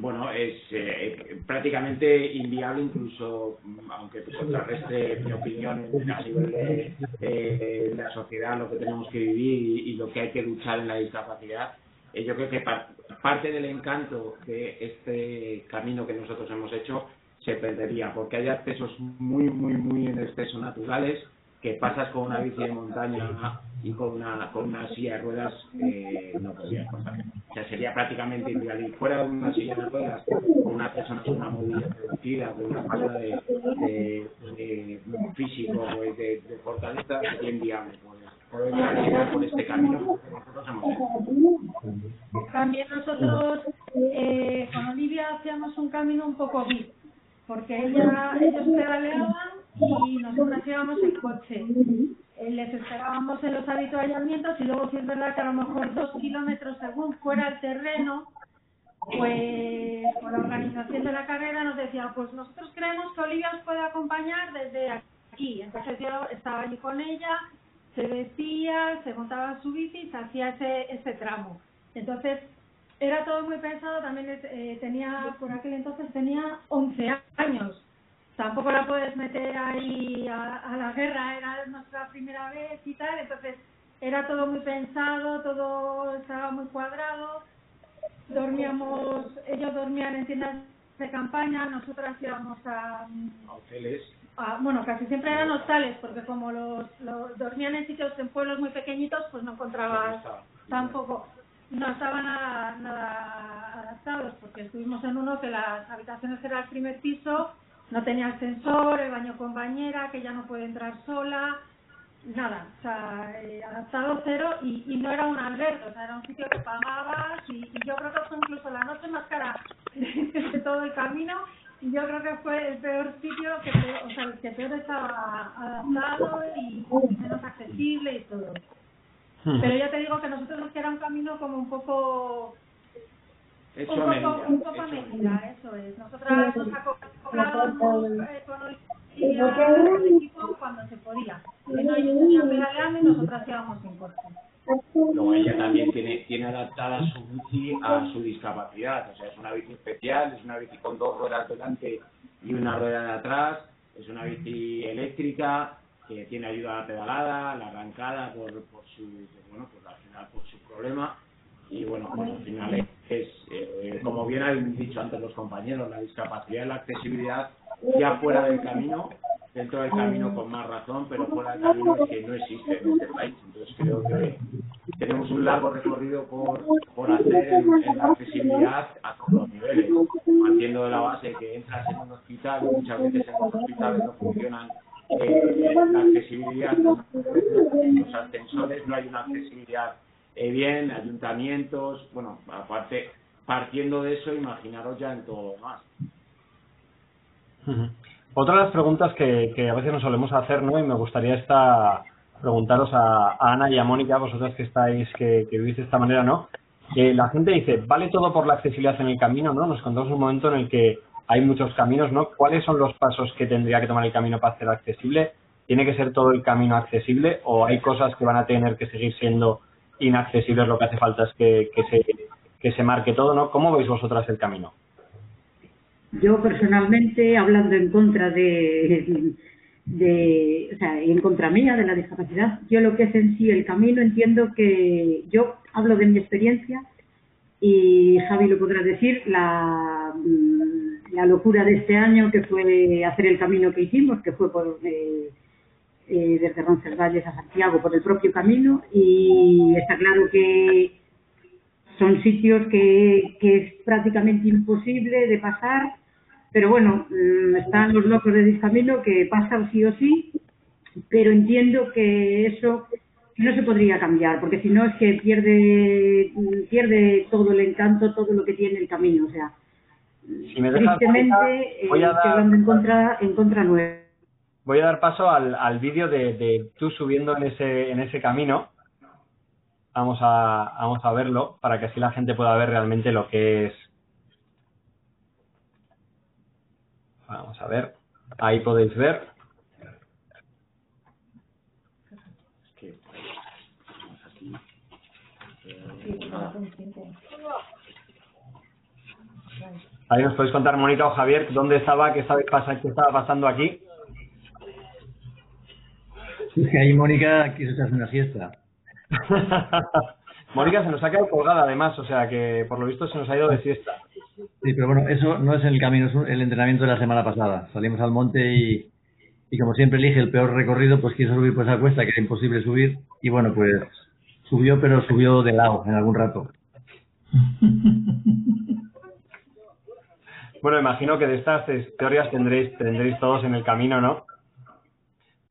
bueno, es eh, prácticamente inviable, incluso, mm, aunque contrarreste mi opinión a nivel de, de la sociedad, lo que tenemos que vivir y, y lo que hay que luchar en la discapacidad. Eh, yo creo que par- parte del encanto de este camino que nosotros hemos hecho se perdería, porque hay accesos muy, muy, muy en exceso naturales que pasas con una bici de montaña y con una, con una silla de ruedas eh, no podrías pasar. O sea, sería prácticamente inviable. Fuera de una silla de ruedas, con una persona con una movilidad reducida, con una falta de, físico, pues, de, de fortaleza, sería inviable poder llegar por este camino que nosotros hemos hecho. También nosotros eh, con Olivia hacíamos un camino un poco bis, porque ella, ellos pedaleaban y nosotras íbamos en coche. Eh, les esperábamos en los habituallamientos y luego si es verdad que a lo mejor dos kilómetros según fuera el terreno, pues por la organización de la carrera nos decían, pues nosotros creemos que Olivia os puede acompañar desde aquí. Entonces yo estaba allí con ella, se vestía, se montaba su bici y se hacía ese, ese tramo. Entonces, era todo muy pensado, también eh, tenía, por aquel entonces tenía 11 años. Tampoco la puedes meter ahí a, a la guerra, era nuestra primera vez y tal, entonces era todo muy pensado, todo estaba muy cuadrado. Dormíamos, ellos dormían en tiendas de campaña, nosotras íbamos a, hoteles. a- bueno, casi siempre eran hostales, porque como los, los dormían en sitios en pueblos muy pequeñitos, pues no encontrabas tampoco, no estaban nada, nada adaptados, porque estuvimos en uno que las habitaciones era el primer piso, no tenía ascensor, el baño con bañera, que ya no puede entrar sola, nada, o sea, eh, adaptado cero y, y no era un albergue, o sea, era un sitio que pagabas y, y yo creo que fue incluso la noche más cara de, todo el camino. Y yo creo que fue el peor sitio, que o sea, el que peor estaba adaptado y menos accesible y todo. Pero ya te digo que nosotros nos queda un camino como un poco Hecho un a poco, medida, un poco a medida, eso es. Nosotras nos acoplábamos eh, con al equipo cuando se podía. Si no, ellos venían pedaleando y nosotras íbamos sin coche. Luego ella también tiene, tiene adaptada su bici a su discapacidad. O sea, es una bici especial, es una bici con dos ruedas delante y una rueda de atrás. Es una bici eléctrica que tiene ayuda a la pedalada, la arrancada por, por su, bueno, pues al final por su problema. Y bueno, pues al final es, eh, como bien han dicho antes los compañeros, la discapacidad y la accesibilidad ya fuera del camino, dentro del camino con más razón, pero fuera del camino es que no existe en este país. Entonces creo que tenemos un largo recorrido por, por hacer en, en la accesibilidad a todos los niveles, partiendo de la base que entras en un hospital muchas veces en los hospitales no funcionan eh, la accesibilidad, los ascensores, no hay una accesibilidad bien, ayuntamientos, bueno, aparte, partiendo de eso, imaginaros ya en todo lo demás. Otra de las preguntas que, que a veces nos solemos hacer, ¿no? Y me gustaría esta, preguntaros a, Ana y a Mónica, vosotras que estáis, que, vivís de esta manera, ¿no? Eh, la gente dice, vale todo por la accesibilidad en el camino, ¿no? Nos contamos un momento en el que hay muchos caminos, ¿no? ¿Cuáles son los pasos que tendría que tomar el camino para hacer accesible? ¿Tiene que ser todo el camino accesible o hay cosas que van a tener que seguir siendo inaccesibles? Lo que hace falta es que, que, se, que se marque todo, ¿no? ¿Cómo veis vosotras el camino? Yo personalmente, hablando en contra de, de, o sea, en contra mía de la discapacidad, yo lo que es en sí el camino entiendo que yo hablo de mi experiencia y Javi lo podrá decir, la, la locura de este año que fue hacer el camino que hicimos, que fue por eh, eh, desde Roncesvalles a Santiago por el propio camino y está claro que son sitios que, que es prácticamente imposible de pasar, pero bueno, mm, están los locos de Discamino que pasan sí o sí, pero entiendo que eso no se podría cambiar, porque si no es que pierde mm, pierde todo el encanto, todo lo que tiene el camino, o sea, Si me dejas, tristemente eh, voy a dar, hablando en contra, en contra nueva. Voy a dar paso al, al vídeo de, de tú subiendo en ese, en ese camino. Vamos a, vamos a verlo para que así la gente pueda ver realmente lo que es. Vamos a ver. Ahí podéis ver. Ahí nos podéis contar, Mónica o Javier, dónde estaba, qué, estaba, qué estaba pasando aquí. Es que ahí Mónica quiso echarse una siesta. Mónica se nos ha quedado colgada además, o sea que por lo visto se nos ha ido de siesta. Sí, pero bueno, eso no es el camino, es el entrenamiento de la semana pasada. Salimos al monte y, y como siempre elige el peor recorrido, pues quiso subir por esa cuesta que era imposible subir. Y bueno, pues subió, pero subió de lado en algún rato. Bueno, imagino que de estas teorías tendréis, tendréis todos en el camino, ¿no?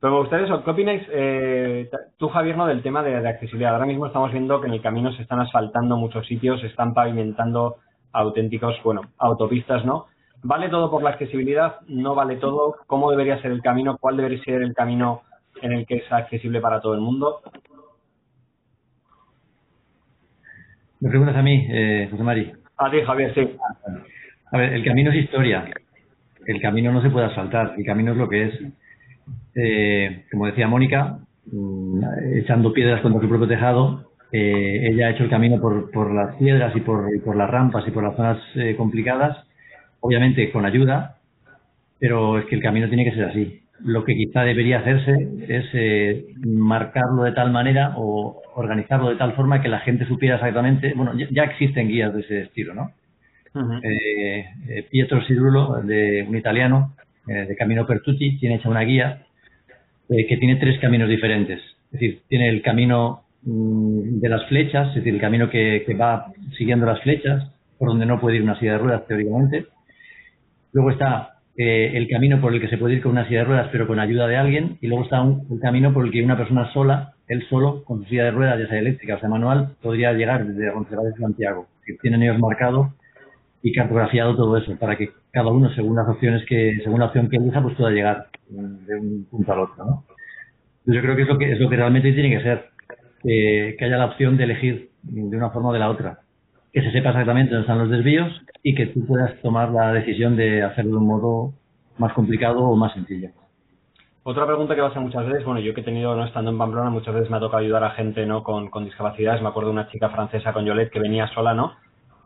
Pero me gustaría eso, ¿qué opináis, eh, tú Javier, no, del tema de, de accesibilidad? Ahora mismo estamos viendo que en el camino se están asfaltando muchos sitios, se están pavimentando auténticos, bueno, autopistas, ¿no? ¿Vale todo por la accesibilidad? ¿No vale todo? ¿Cómo debería ser el camino? ¿Cuál debería ser el camino en el que es accesible para todo el mundo? Me preguntas a mí, eh, José Mari. A ti, Javier, sí. A ver, el camino es historia. El camino no se puede asfaltar. El camino es lo que es. Eh, como decía Mónica, mm, echando piedras contra su propio tejado, Eh, ella ha hecho el camino por, por las piedras y por, y por las rampas y por las zonas eh, complicadas, obviamente con ayuda, pero es que el camino tiene que ser así. Lo que quizá debería hacerse es eh, marcarlo de tal manera o organizarlo de tal forma que la gente supiera exactamente. Bueno, ya, ya existen guías de ese estilo, ¿no? eh, eh, Pietro Cirulo, de un italiano, de Camino Pertuti, tiene hecha una guía eh, que tiene tres caminos diferentes. Es decir, tiene el camino mm, de las flechas, es decir, el camino que, que va siguiendo las flechas, por donde no puede ir una silla de ruedas teóricamente. Luego está eh, el camino por el que se puede ir con una silla de ruedas, pero con ayuda de alguien. Y luego está un, camino por el que una persona sola, él solo, con su silla de ruedas, ya sea eléctrica o sea manual, podría llegar desde Roncesvalles a Santiago. Que tienen ellos marcado y cartografiado todo eso para que cada uno según las opciones que según la opción que elija pues pueda llegar de un punto al otro ¿no? yo creo que es lo que es lo que realmente tiene que ser que, haya la opción de elegir de una forma o de la otra que se sepa exactamente dónde están los desvíos y que tú puedas tomar la decisión de hacerlo de un modo más complicado o más sencillo Otra pregunta que va a ser muchas veces, bueno, yo que he tenido, no estando en Pamplona, muchas veces me ha tocado ayudar a gente no con, con discapacidades. Me acuerdo de una chica francesa con Yolette que venía sola, ¿no?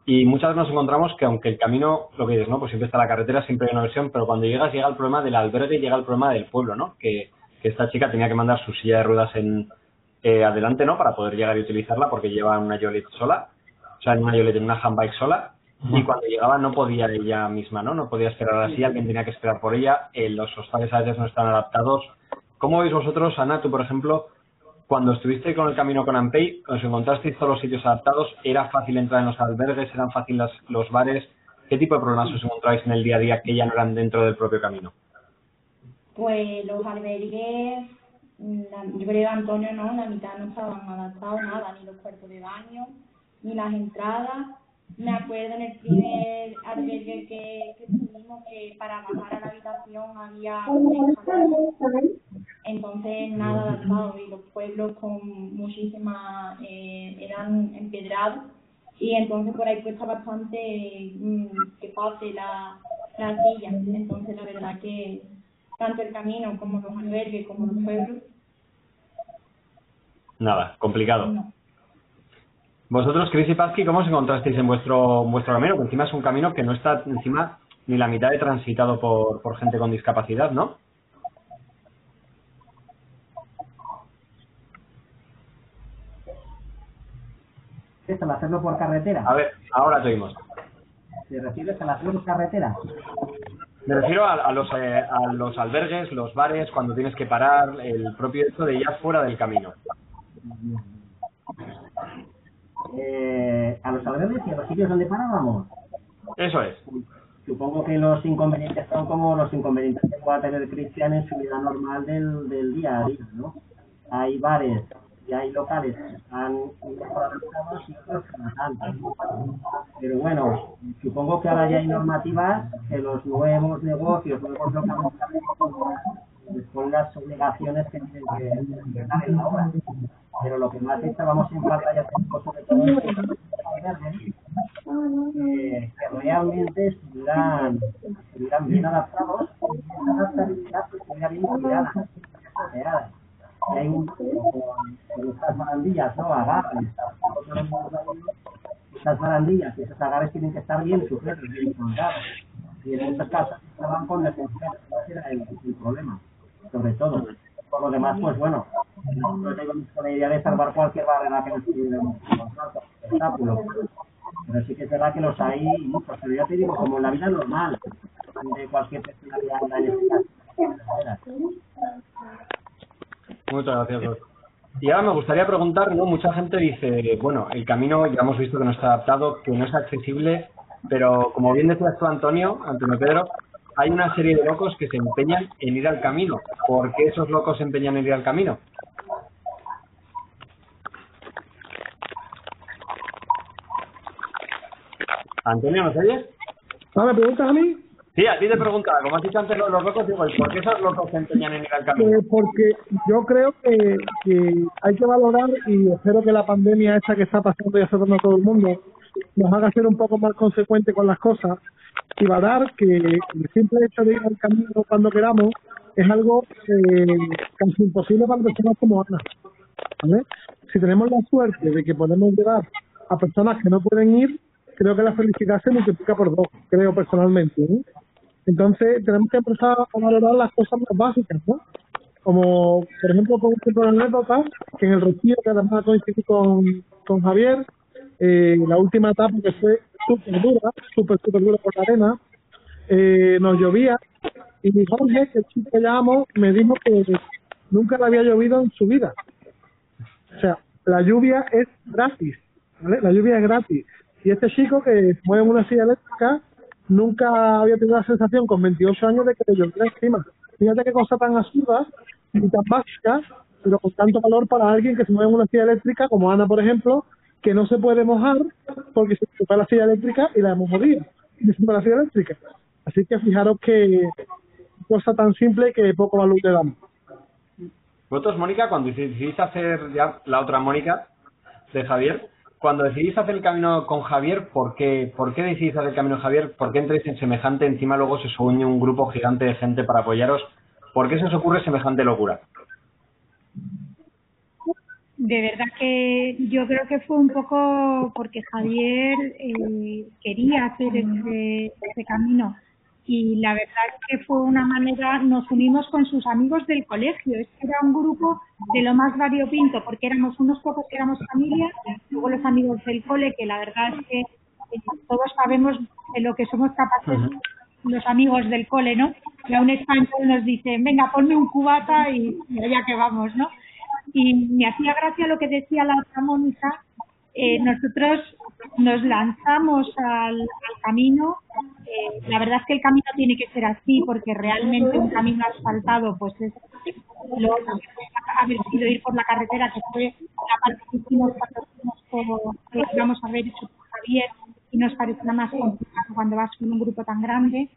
Y muchas veces nos encontramos que aunque el camino, lo que dices, ¿no? Pues siempre está la carretera, siempre hay una versión, pero cuando llegas llega el problema del albergue y llega el problema del pueblo, ¿no? Que, que esta chica tenía que mandar su silla de ruedas en eh, adelante, ¿no? Para poder llegar y utilizarla porque lleva una Yolette sola, o sea, en una Yolette, en una handbike sola, y cuando llegaba no podía ella misma, ¿no? No podía esperar así, alguien tenía que esperar por ella, eh, los hostales a veces no están adaptados. ¿Cómo veis vosotros, Ana, tú por ejemplo, cuando estuviste con el camino con Ampey, os encontrasteis todos los sitios adaptados, era fácil entrar en los albergues, eran fáciles los bares, ¿qué tipo de problemas os encontráis en el día a día que ya no eran dentro del propio camino? Pues los albergues, la- yo creo Antonio no, la mitad no estaban adaptados nada, ni los cuartos de baño, ni las entradas. Me acuerdo en el primer albergue que, que tuvimos que para bajar a la habitación había entonces nada adaptado y los pueblos con muchísimas eh, eran empedrados y entonces por ahí cuesta bastante mm, que pase la, la silla. Entonces la verdad que tanto el camino como los albergues como los pueblos Nada, complicado. Vosotros, Chris y Pazki, ¿cómo os encontrasteis en vuestro, en vuestro camino? Que encima es un camino que no está encima ni la mitad de transitado por, por gente con discapacidad, ¿no? ¿Es al hacerlo por carretera? A ver, ahora te oímos. ¿Te refieres al hacerlo por carretera? Me refiero a, a los, eh, a los albergues, los bares, cuando tienes que parar, el propio hecho de ya fuera del camino. Eh, a los albergues y a los sitios donde parábamos. Eso es. Supongo que los inconvenientes son como los inconvenientes que pueda tener Cristian en su vida normal del, del día a día, ¿no? Hay bares y hay locales que están mejor adaptados y otros que no tanto. Pero bueno, supongo que ahora ya hay normativas que los nuevos negocios, nuevos locales ponen las obligaciones que tienen que dar en la obra. Pero lo que más echábamos en falta ya tenemos sobre todo es que que realmente estuvieran, estuvieran bien adaptados, esa adaptabilidad estuviera bien cuidada. Y hay un con, con estas barandillas, ¿no? Agarres, estas barandillas y esos agarres tienen que estar bien sujetos, bien colgados. Y en estas casas estaban con defensores, ese era el, el problema, sobre todo. Por lo demás, pues bueno, nosotros tenemos disponibilidad de salvar cualquier barrera que nos encontrar, obstáculo. Pero sí que es verdad que los hay muchos, pero ya te digo, como en la vida normal, de cualquier personalidad la. Muchas gracias, Dos. Y ahora me gustaría preguntar, ¿no? Mucha gente dice, bueno, el camino ya hemos visto que no está adaptado, que no es accesible, pero como bien decías tú, Antonio, Antonio Pedro, hay una serie de locos que se empeñan en ir al camino. ¿Por qué esos locos se empeñan en ir al camino? Antonio, ¿nos oyes? Ah, ¿Me preguntas a mí? Sí, a ti te preguntaba, como has dicho antes los locos, digo, ¿y por qué esos locos se empeñan en ir al camino? Eh, porque yo creo que, que hay que valorar y espero que la pandemia esta que está pasando y afectando a todo el mundo nos haga ser un poco más consecuente con las cosas y valorar que el simple hecho de ir al camino cuando queramos es algo eh, casi imposible para personas como Ana. ¿vale? Si tenemos la suerte de que podemos llevar a personas que no pueden ir, creo que la felicidad se multiplica por dos, creo personalmente. ¿eh? Entonces, tenemos que empezar a valorar las cosas más básicas, ¿no? Como, por ejemplo, por ejemplo, la anécdota, que en el retiro, que además coincidí con, con Javier, eh, la última etapa que fue súper dura, súper, súper dura por la arena, eh, nos llovía y mi Jorge, que el chico que llamamos, me dijo que nunca le había llovido en su vida. O sea, la lluvia es gratis, ¿vale? La lluvia es gratis. Y este chico que mueve en una silla eléctrica nunca había tenido la sensación con 28 años de que le lloviera encima. Fíjate qué cosa tan absurda y tan básica, pero con tanto valor para alguien que se mueve en una silla eléctrica, como Ana, por ejemplo, que no se puede mojar porque se toca la silla eléctrica y la hemos jodido. Se la silla eléctrica. Así que fijaros que cosa tan simple que poco valor le damos. Vosotros, Mónica, cuando decidís hacer ya la otra Mónica de Javier, cuando decidís hacer el camino con Javier, ¿por qué, ¿por qué decidís hacer el camino Javier? ¿Por qué entréis en semejante? Encima luego se une un grupo gigante de gente para apoyaros. ¿Por qué se os ocurre semejante locura? De verdad que yo creo que fue un poco porque Javier eh, quería hacer ese, ese camino y la verdad es que fue una manera, nos unimos con sus amigos del colegio, es que era un grupo de lo más variopinto, porque éramos unos pocos que éramos familia, luego los amigos del cole, que la verdad es que eh, todos sabemos de lo que somos capaces los amigos del cole, ¿no? Y a un español nos dice, venga, ponme un cubata y, y allá que vamos, ¿no? Y me hacía gracia lo que decía la otra Mónica, eh, nosotros nos lanzamos al, camino. Eh, la verdad es que el camino tiene que ser así, porque realmente un camino asfaltado, pues es lo que haber sido ir por la carretera, que fue la parte que hicimos cuando que íbamos a ver hecho por Javier, y nos parecía más complicado cuando vas con un grupo tan grande.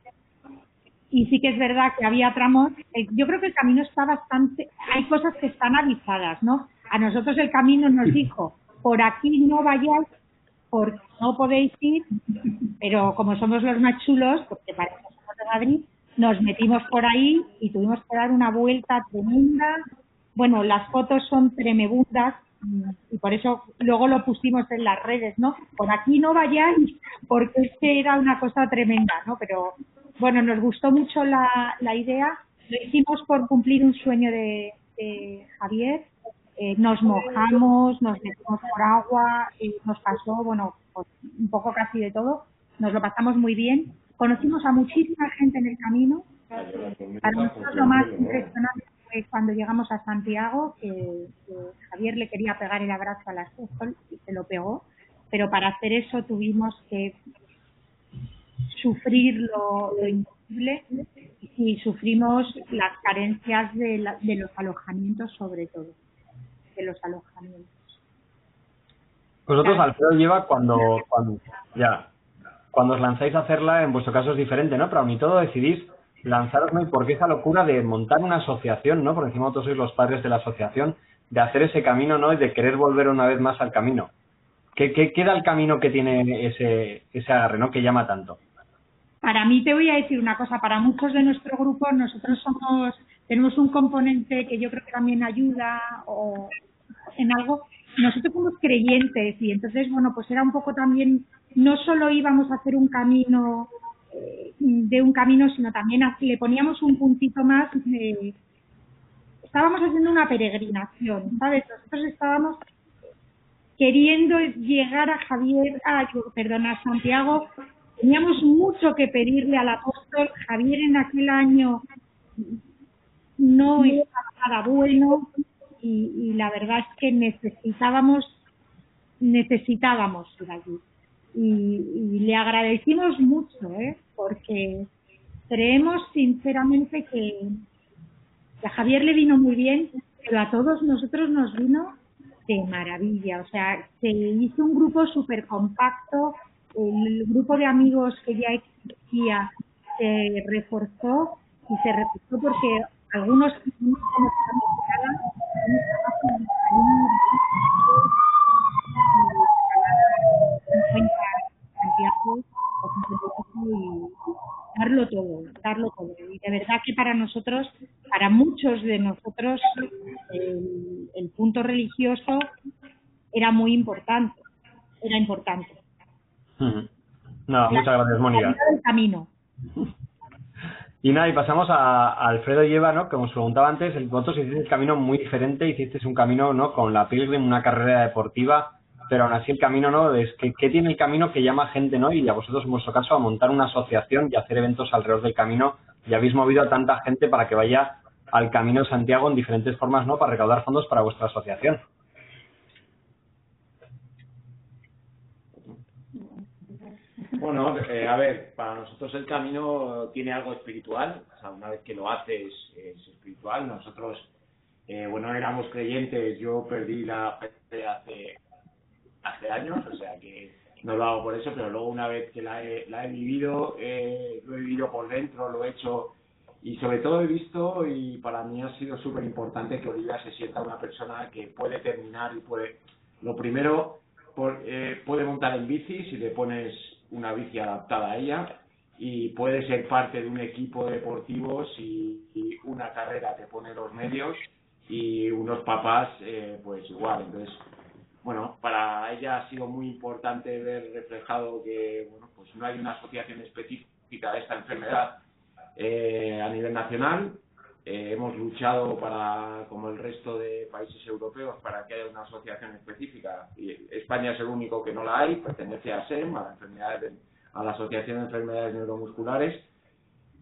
Y sí que es verdad que había tramos, eh, yo creo que el camino está bastante, hay cosas que están avisadas, ¿no? A nosotros el camino nos dijo, por aquí no vayáis porque no podéis ir, pero como somos los más chulos, porque parece que somos de Madrid, nos metimos por ahí y tuvimos que dar una vuelta tremenda. Bueno, las fotos son tremebundas y por eso luego lo pusimos en las redes, ¿no? Por aquí no vayáis porque es que era una cosa tremenda, ¿no? Pero bueno, nos gustó mucho la, idea. Lo hicimos por cumplir un sueño de, Javier. Eh, nos mojamos, nos metimos por agua, y nos pasó, bueno, pues, un poco casi de todo, nos lo pasamos muy bien, conocimos a muchísima gente en el camino, para nosotros lo más impresionante fue cuando llegamos a Santiago, que, Javier le quería pegar el abrazo a la Sol y se lo pegó, pero para hacer eso tuvimos que sufrir lo, imposible y sufrimos las carencias de los alojamientos sobre todo los alojamientos. Vosotros, Alfredo, lleva cuando, cuando, ya, cuando os lanzáis a hacerla, en vuestro caso es diferente, ¿no? Pero aún y todo decidís lanzaros, ¿no? ¿Y por qué esa locura de montar una asociación, ¿no? Por encima vosotros sois los padres de la asociación, de hacer ese camino, ¿no? Y de querer volver una vez más al camino. ¿Qué, qué queda el camino que tiene ese, ese agarre, ¿no? Que llama tanto. Para mí te voy a decir una cosa, para muchos de nuestro grupo nosotros somos, tenemos un componente que yo creo que también ayuda o en algo, nosotros somos creyentes y entonces, bueno, pues era un poco también, no solo íbamos a hacer un camino eh, de un camino, sino también le poníamos un puntito más, estábamos haciendo una peregrinación, ¿sabes? Nosotros estábamos queriendo llegar a Javier, a, perdón, a Santiago, teníamos mucho que pedirle al apóstol, Javier en aquel año no estaba nada bueno, y, la verdad es que necesitábamos necesitábamos ir allí. Y, le agradecimos mucho ¿eh? porque creemos sinceramente que, a Javier le vino muy bien pero a todos nosotros nos vino de maravilla. O sea se hizo un grupo súper compacto el grupo de amigos que ya existía se reforzó y se reforzó porque algunos y darlo todo, darlo todo. Y de verdad que para nosotros, para muchos de nosotros, el, el punto religioso era muy importante, era importante. Nada, muchas gracias, Mónica. El camino. Y nada, y pasamos a, a Alfredo y Eva, ¿no? Como os preguntaba antes, el- vosotros hicisteis el camino muy diferente, hicisteis un camino, ¿no? Con la Pilgrim, una carrera deportiva, pero aún así el camino, ¿no? Es que, ¿qué tiene el camino que llama gente, ¿no? Y a vosotros, en vuestro caso, a montar una asociación y hacer eventos alrededor del camino, y habéis movido a tanta gente para que vaya al Camino de Santiago en diferentes formas, ¿no? Para recaudar fondos para vuestra asociación. Bueno, eh, a ver, para nosotros el camino tiene algo espiritual, o sea, una vez que lo haces es espiritual. Nosotros, eh, bueno, éramos creyentes, yo perdí la fe hace, hace años, o sea que no lo hago por eso, pero luego una vez que la he, la he vivido, eh, lo he vivido por dentro, lo he hecho y sobre todo he visto y para mí ha sido súper importante que Olivia se sienta una persona que puede terminar y puede, lo primero, por- eh, puede montar en bici si le pones una bici adaptada a ella y puede ser parte de un equipo deportivo si si una carrera te pone los medios y unos papás eh, pues igual. Entonces bueno para ella ha sido muy importante ver reflejado que bueno pues no hay una asociación específica de esta enfermedad eh, a nivel nacional eh, hemos luchado para, como el resto de países europeos, para que haya una asociación específica. España es el único que no la hay, pertenece a SEM, a la, enfermedad de- a la Asociación de Enfermedades Neuromusculares.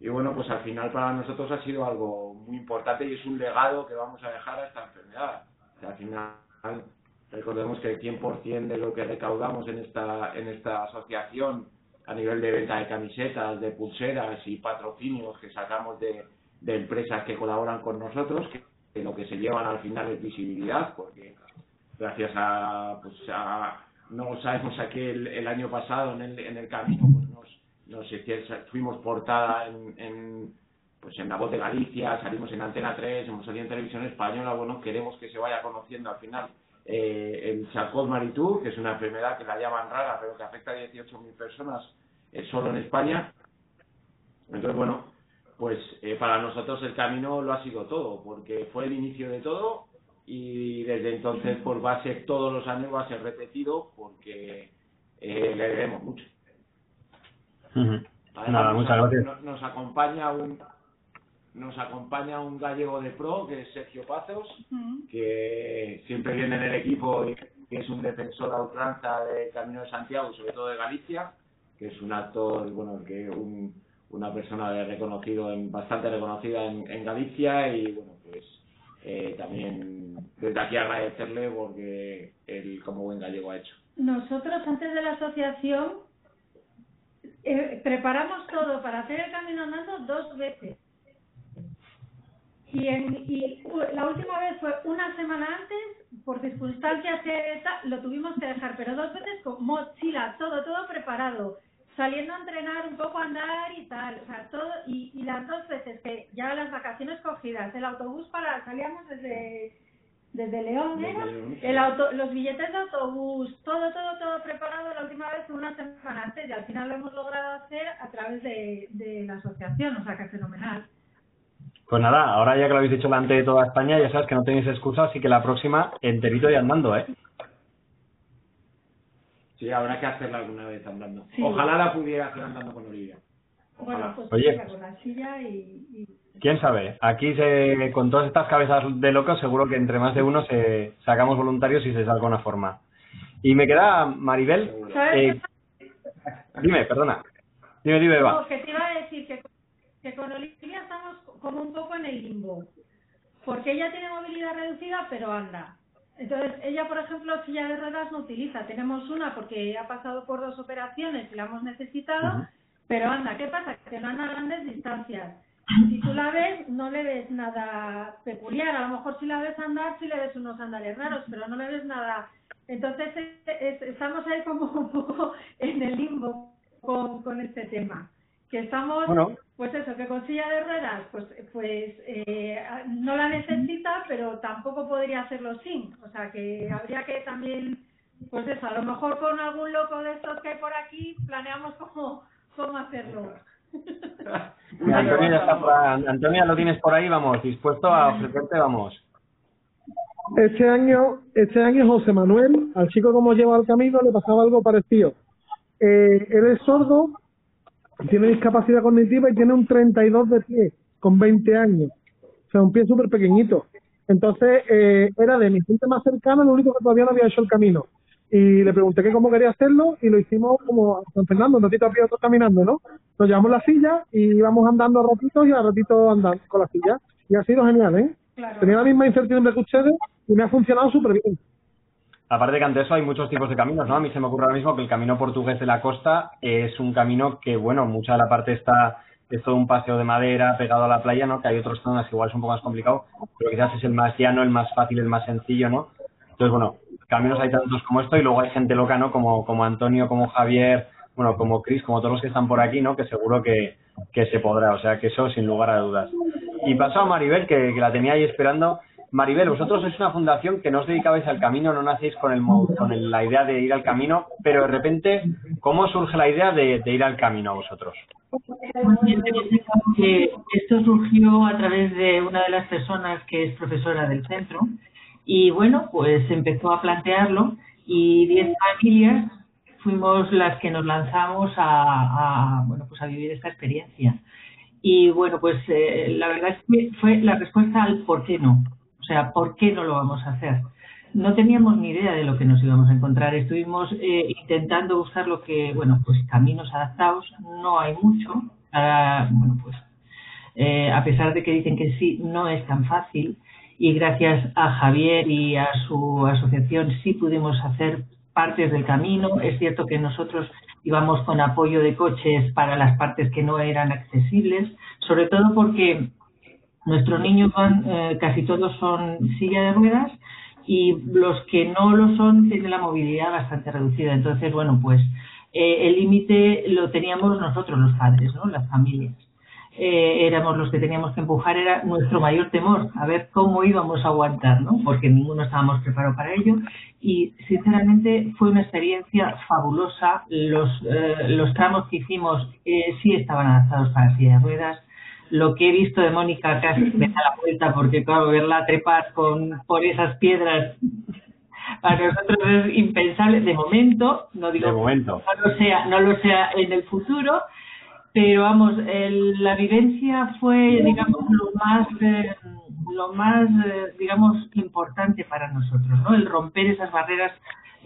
Y bueno, pues al final para nosotros ha sido algo muy importante y es un legado que vamos a dejar a esta enfermedad. O sea, al final, recordemos que el 100% de lo que recaudamos en esta, en esta asociación a nivel de venta de camisetas, de pulseras y patrocinios que sacamos de, de empresas que colaboran con nosotros, que, lo que se llevan al final es visibilidad, porque gracias a, pues a no sabemos aquí el, el año pasado en el, en el camino, pues nos, nos fuimos portada en, en, pues en La Voz de Galicia, salimos en Antena 3, hemos salido en Televisión Española, bueno, queremos que se vaya conociendo al final eh, el Charcot Maritú, que es una enfermedad que la llaman rara, pero que afecta a 18.000 personas eh, solo en España. Entonces, bueno, pues eh, para nosotros el camino lo ha sido todo, porque fue el inicio de todo y desde entonces pues va a ser todos los años va a ser repetido porque eh, le debemos mucho. Además, Nada, nos, muchas gracias. nos- nos acompaña un nos acompaña un gallego de pro que es Sergio Pazos que siempre viene en el equipo y que es un defensor a ultranza del Camino de Santiago, sobre todo de Galicia, que es un actor, bueno, que un, una persona reconocido, en, bastante reconocida en, en Galicia y bueno, pues eh, también desde aquí agradecerle porque él como buen gallego ha hecho. Nosotros antes de la asociación eh, preparamos todo para hacer el camino andando dos veces. Y, en, y la última vez fue una semana antes, por circunstancias lo tuvimos que dejar, pero dos veces con mochila, todo, todo preparado, saliendo a entrenar un poco a andar y tal, o sea, todo, y, y las dos veces que ya las vacaciones cogidas, el autobús para, salíamos desde, desde León, el auto, los billetes de autobús, todo, todo, todo preparado la última vez una semana antes y al final lo hemos logrado hacer a través de, de la asociación, o sea que fenomenal. Pues nada, ahora ya que lo habéis dicho delante de toda España, ya sabes que no tenéis excusa, así que la próxima enterito y andando, ¿eh? Sí, habrá que hacerla alguna vez andando. Sí. Ojalá la pudiera hacer andando con Olivia. Bueno, pues Oye. con la silla y, y ¿Quién sabe? Aquí se, con todas estas cabezas de locos seguro que entre más de uno se sacamos voluntarios y se salga una forma. Y me queda Maribel. ¿Sabes eh, dime, perdona. Dime, dime, Eva. No, que te iba a decir que, que con Olivia estamos como un poco en el limbo. Porque ella tiene movilidad reducida, pero anda. Entonces, ella, por ejemplo, silla de ruedas no utiliza. Tenemos una porque ha pasado por dos operaciones y la hemos necesitado, pero anda, ¿qué pasa? Que no anda a grandes distancias. Si tú la ves, no le ves nada peculiar. A lo mejor si la ves andar, sí le ves unos andales raros, pero no le ves nada. Entonces, es- es- estamos ahí como un poco en el limbo con, con este tema. Que estamos, Bueno. Pues eso, que con silla de ruedas, pues, pues eh, no la necesita, pero tampoco podría hacerlo sin. O sea, que habría que también, pues eso, a lo mejor con algún loco de estos que hay por aquí, planeamos cómo, cómo hacerlo. Mira, Antonio ya está por ahí. Antonio, ya lo tienes por ahí, vamos, dispuesto a ofrecerte, vamos. Este año, este año José Manuel, al chico como lleva al camino, le pasaba algo parecido. Eh, él es sordo, tiene discapacidad cognitiva y tiene un 32 de pie, con 20 años. O sea, un pie súper pequeñito. Entonces, eh, era de mi gente más cercana, lo único que todavía no había hecho el camino. Y le pregunté que cómo quería hacerlo y lo hicimos como San Fernando, un ratito a pie, otro caminando, ¿no? Nos llevamos la silla y íbamos andando a ratitos y a ratitos andando con la silla. Y ha sido genial, ¿eh? Tenía la misma incertidumbre que ustedes y me ha funcionado súper bien. Aparte que ante eso hay muchos tipos de caminos, ¿no? A mí se me ocurre ahora mismo que el camino portugués de la costa es un camino que, bueno, mucha de la parte está es todo un paseo de madera pegado a la playa, ¿no? Que hay otras zonas que igual es un poco más complicado, pero quizás es el más llano, el más fácil, el más sencillo, ¿no? Entonces, bueno, caminos hay tantos como esto y luego hay gente loca, ¿no? Como, como Antonio, como Javier, bueno, como Chris, como todos los que están por aquí, ¿no? Que seguro que, que se podrá, o sea, que eso sin lugar a dudas. Y pasó a Maribel, que, que la tenía ahí esperando. Maribel, vosotros sois una fundación que no os dedicabais al camino, no nacéis con, el, con la idea de ir al camino, pero de repente, ¿cómo surge la idea de, ir al camino a vosotros? Que esto surgió a través de una de las personas que es profesora del centro y bueno, pues empezó a plantearlo y 10 familias fuimos las que nos lanzamos a, a, bueno, pues a vivir esta experiencia. Y bueno, pues eh, la verdad es que fue la respuesta al por qué no. Sea, ¿por qué no lo vamos a hacer? No teníamos ni idea de lo que nos íbamos a encontrar. Estuvimos eh, intentando buscar lo que, bueno, pues caminos adaptados. No hay mucho. Ah, bueno, pues eh, a pesar de que dicen que sí, no es tan fácil. Y gracias a Javier y a su asociación sí pudimos hacer partes del camino. Es cierto que nosotros íbamos con apoyo de coches para las partes que no eran accesibles, sobre todo porque nuestros niños van, eh, casi todos son silla de ruedas y los que no lo son tienen la movilidad bastante reducida. Entonces, bueno, pues eh, el límite lo teníamos nosotros los padres, ¿no? Las familias. Eh, éramos los que teníamos que empujar, era nuestro mayor temor, a ver cómo íbamos a aguantar, ¿no? Porque ninguno estábamos preparados para ello. Y sinceramente fue una experiencia fabulosa. Los, eh, los tramos que hicimos eh, sí estaban adaptados para silla de ruedas. Lo que he visto de Mónica casi me da la vuelta porque, claro, verla trepar con, por esas piedras para nosotros es impensable de momento, no digo De momento. no lo sea, no lo sea en el futuro, pero vamos, el- la vivencia fue, digamos, lo más, eh, lo más, eh, digamos, importante para nosotros, ¿no? El romper esas barreras.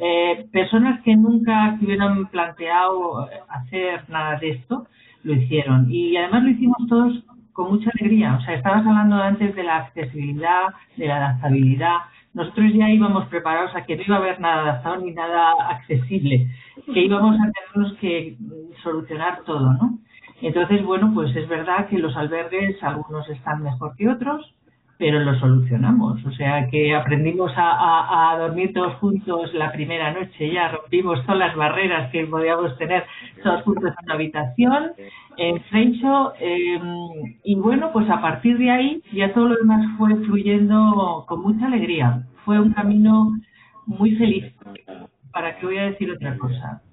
Eh, personas que nunca se hubieran planteado hacer nada de esto, lo hicieron. Y además lo hicimos todos con mucha alegría. O sea, estabas hablando antes de la accesibilidad, de la adaptabilidad. Nosotros ya íbamos preparados a que no iba a haber nada adaptado ni nada accesible, que íbamos a tenernos que solucionar todo, ¿no? Entonces, bueno, pues es verdad que los albergues, algunos están mejor que otros, pero lo solucionamos. O sea que aprendimos a, dormir todos juntos la primera noche, ya rompimos todas las barreras que podíamos tener todos juntos en una habitación, en Frencho, eh, y bueno, pues a partir de ahí ya todo lo demás fue fluyendo con mucha alegría. Fue un camino muy feliz. ¿Para qué voy a decir otra cosa?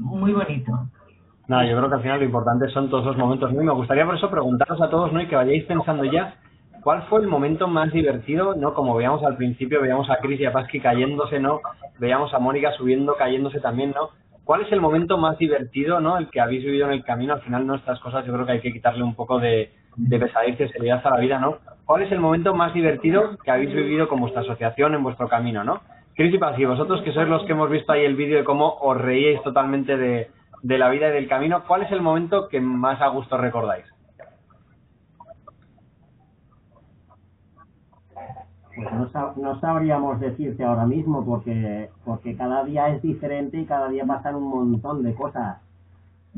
Muy bonito. Nada, yo creo que al final lo importante son todos los momentos, ¿no? Me gustaría por eso preguntaros a todos, ¿no? Y que vayáis pensando ya, ¿cuál fue el momento más divertido, ¿no? Como veíamos al principio, veíamos a Cris y a Pasqui cayéndose, ¿no? Veíamos a Mónica subiendo, cayéndose también, ¿no? ¿Cuál es el momento más divertido, ¿no? El que habéis vivido en el camino. Al final, ¿no? Estas cosas yo creo que hay que quitarle un poco de, de pesadez y seriedad a la vida, ¿no? ¿Cuál es el momento más divertido que habéis vivido con vuestra asociación en vuestro camino, ¿no? Cris y Pasqui, vosotros que sois los que hemos visto ahí el vídeo de cómo os reíais totalmente de la vida y del camino, ¿cuál es el momento que más a gusto recordáis? Pues no, sab- no sabríamos decirte ahora mismo porque, porque cada día es diferente y cada día pasan un montón de cosas.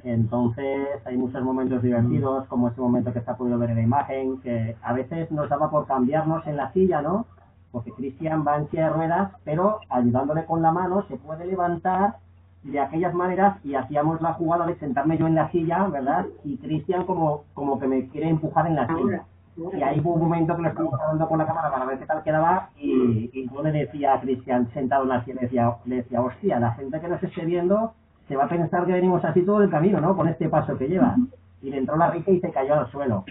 Entonces hay muchos momentos divertidos, como este momento que se ha podido ver en la imagen, que a veces nos daba por cambiarnos en la silla, ¿no? Porque Cristian va en silla de ruedas, pero ayudándole con la mano se puede levantar de aquellas maneras y hacíamos la jugada de sentarme yo en la silla, ¿verdad? Y Cristian como, como que me quiere empujar en la silla. Y ahí hubo un momento que lo estuvimos grabando con la cámara para ver qué tal quedaba y, y yo le decía a Cristian sentado en la silla, le decía, decía, hostia, la gente que nos esté viendo se va a pensar que venimos así todo el camino, ¿no? Con este paso que lleva. Y le entró la risa y se cayó al suelo.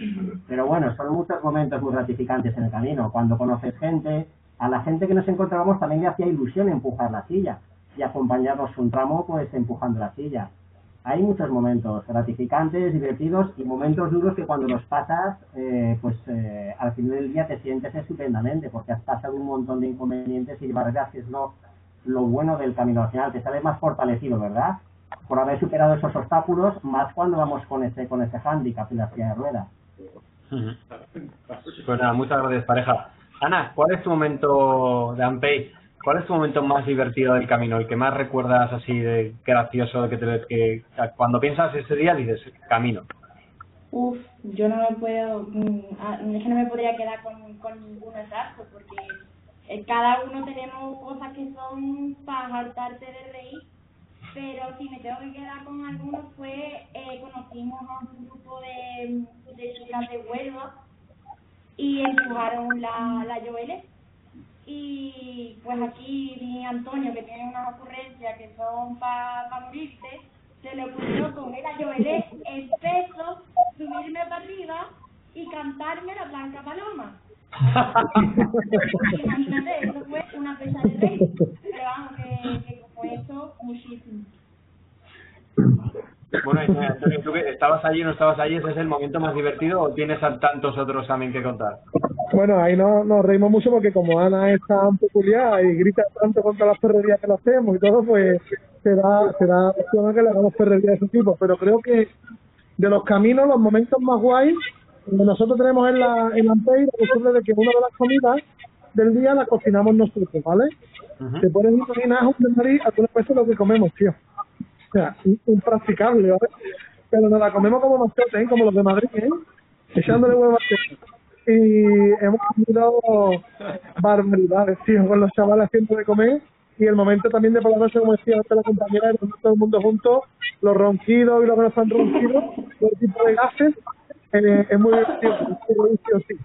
Pero bueno, son muchos momentos muy gratificantes en el camino. Cuando conoces gente, a la gente que nos encontrábamos también le hacía ilusión empujar la silla y acompañarnos un tramo pues empujando la silla. Hay muchos momentos gratificantes, divertidos y momentos duros que cuando los pasas, eh, pues eh, al final del día te sientes estupendamente porque has pasado un montón de inconvenientes y verdad que es lo, lo bueno del camino al final, te sales más fortalecido, ¿verdad? Por haber superado esos obstáculos, más cuando vamos con ese, con ese handicap y la silla de ruedas. Pues nada, muchas gracias pareja. Ana, ¿cuál es tu momento de Ampey? ¿Cuál es tu momento más divertido del camino? El que más recuerdas así de gracioso, que, te, que cuando piensas ese día dices camino. Uf, yo no me puedo, mm, ah, es que no me podría quedar con, con ninguno exacto porque eh, cada uno tenemos cosas que son para hartarte de reír, pero si me tengo que quedar con alguno fue, eh, conocimos a un grupo de, de chicas de Huelva y empujaron la, la y pues aquí mi Antonio que tiene unas ocurrencias que son para pa se le ocurrió con el Joelle el peso subirme para arriba y cantarme la Blanca Paloma. Imagínate eso fue una pesa de rey. Pero vamos que, que como eso muchísimo bueno, Antonio, ¿tú que estabas allí o no estabas allí? ¿Ese es el momento más divertido o tienes a tantos otros también que contar? Bueno, ahí no, nos reímos mucho porque como Ana es tan peculiar y grita tanto contra las perrerías que lo hacemos y todo, pues se da, se da opción a que le hagamos perrerías de ese tipo. Pero creo que de los caminos, los momentos más guays, que nosotros tenemos en la, en Ampey, la costumbre de que una de las comidas del día la cocinamos nosotros, ¿vale? Te pones a cocinar un de nariz a tu lo que comemos, tío. Sea, impracticable. Pero nos la comemos como nosotros, ¿eh? como los de Madrid, ¿eh? Echándole huevos a Y hemos comido barbaridades, tío, con los chavales haciendo de comer. Y el momento también de por la como decía antes la compañera, de todo el mundo junto, los ronquidos y los que no están ronquidos, todo tipo de gases, eh, es muy divertido, es muy divertido, sí.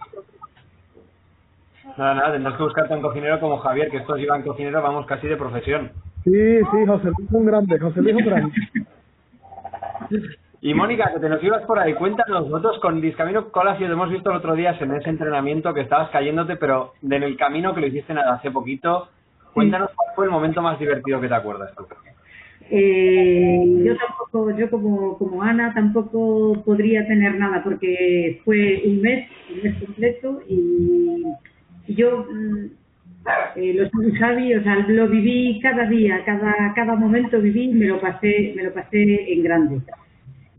Nada, nada, tendrás que buscarte un cocinero como Javier, que estos iban cocineros, vamos casi de profesión. Sí, sí, José Luis es un grande, José Luis es un grande. Y Mónica, que te nos ibas por ahí, cuéntanos, nosotros con Discamino Colas y lo hemos visto el otro día en ese entrenamiento que estabas cayéndote, pero en el camino que lo hiciste nada hace poquito, cuéntanos cuál fue el momento más divertido que te acuerdas tú. Eh, yo tampoco, yo como, como Ana tampoco podría tener nada porque fue un mes, un mes completo y yo mm, eh, lo Javi, o sea, lo viví cada día, cada, cada momento viví me lo pasé, me lo pasé en grande.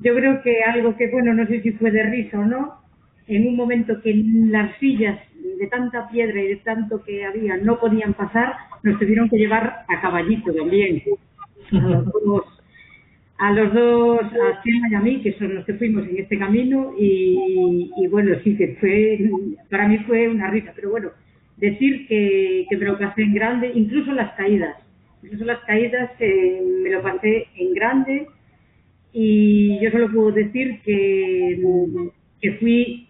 Yo creo que algo que, bueno, no sé si fue de risa o no, en un momento que las sillas de tanta piedra y de tanto que había no podían pasar, nos tuvieron que llevar a caballito también. A los dos, a, los dos, a Chema y a mí, que son los que fuimos en este camino, y, y bueno, sí que fue, para mí fue una risa, pero bueno, decir que, que me lo pasé en grande, incluso las caídas. Incluso las caídas eh, me lo pasé en grande y yo solo puedo decir que, que fui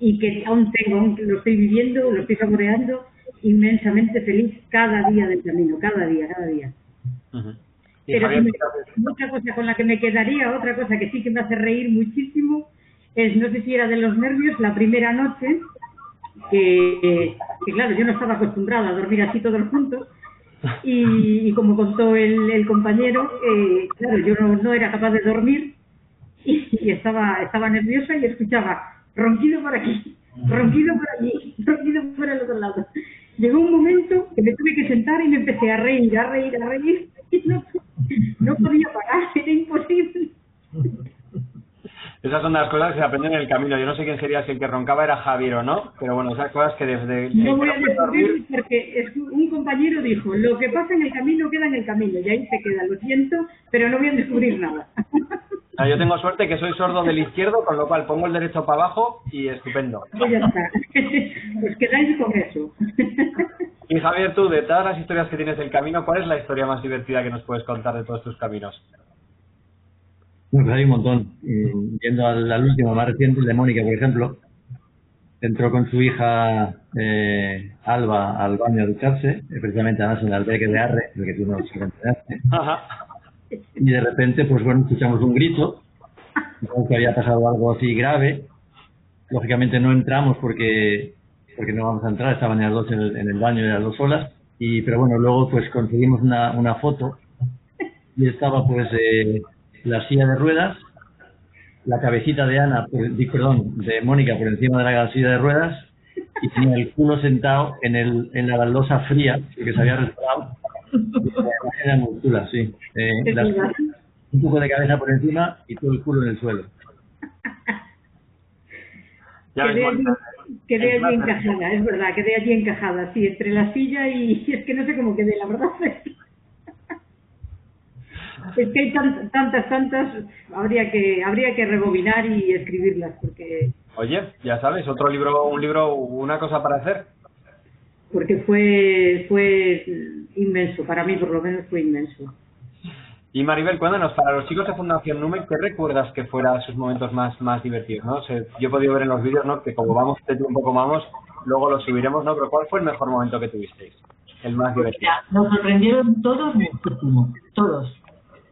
y que aún tengo, aún lo estoy viviendo, lo estoy saboreando, inmensamente feliz cada día del camino, cada día, cada día. Pero otra cosa con la que me quedaría, otra cosa que sí que me hace reír muchísimo, es, no sé si era de los nervios, la primera noche, que, claro, yo no estaba acostumbrada a dormir así todos juntos y, y como contó el, el compañero, eh, claro, yo no, no, era capaz de dormir y, y, estaba, estaba nerviosa y escuchaba ronquido por aquí, ronquido por allí, ronquido por el otro lado. Llegó un momento que me tuve que sentar y me empecé a reír, a reír, a reír y no, no podía parar, era imposible. Esas son las cosas que se aprenden en el camino. Yo no sé quién sería si el que roncaba era Javier o no, pero bueno, esas cosas que desde... No voy a descubrir porque un compañero dijo, lo que pasa en el camino queda en el camino, y ahí se queda, lo siento, pero no voy a descubrir nada. yo tengo suerte que soy sordo del izquierdo, con lo cual pongo el derecho para abajo y estupendo. Pues ya está. Pues quedáis con eso. Y Javier, tú, de todas las historias que tienes del camino, ¿cuál es la historia más divertida que nos puedes contar de todos tus caminos? Pues hay un montón. Y yendo al, al, último, más reciente, el de Mónica, por ejemplo, entró con su hija eh, Alba al baño a ducharse, eh, precisamente además en el albergue de Arre, el que tú nos comentaste. Y de repente, pues bueno, escuchamos un grito, que había pasado algo así grave. Lógicamente no entramos porque porque no vamos a entrar, estaban las dos en el, en el baño, las dos solas, y, pero bueno, luego pues conseguimos una, una foto y estaba pues eh, la silla de ruedas, la cabecita de Ana, perdón, de Mónica por encima de la silla de ruedas y tenía el culo sentado en, el, en la baldosa fría, porque se había restaurado. Era muy chula, sí. Eh, las- un poco de cabeza por encima y todo el culo en el suelo. Ya quedé, allí, quedé allí encajada, es verdad, quedé allí encajada, sí, entre la silla y es que no sé cómo quedé, la verdad. Es que hay tan- tantas, tantas, habría que, habría que rebobinar y escribirlas, porque, Oye, ya sabes, otro libro, un libro, una cosa para hacer. porque fue, fue inmenso, para mí por lo menos fue inmenso. Y Maribel, cuéntanos, para los chicos de Fundación Nume, ¿qué recuerdas que fuera sus momentos más, más divertidos? ¿no? O sea, yo he podido ver en los vídeos ¿no? que como vamos de tiempo como vamos, luego lo subiremos, ¿no? Pero ¿cuál fue el mejor momento que tuvisteis? El más divertido. Mira, nos sorprendieron todos muchísimo, todos.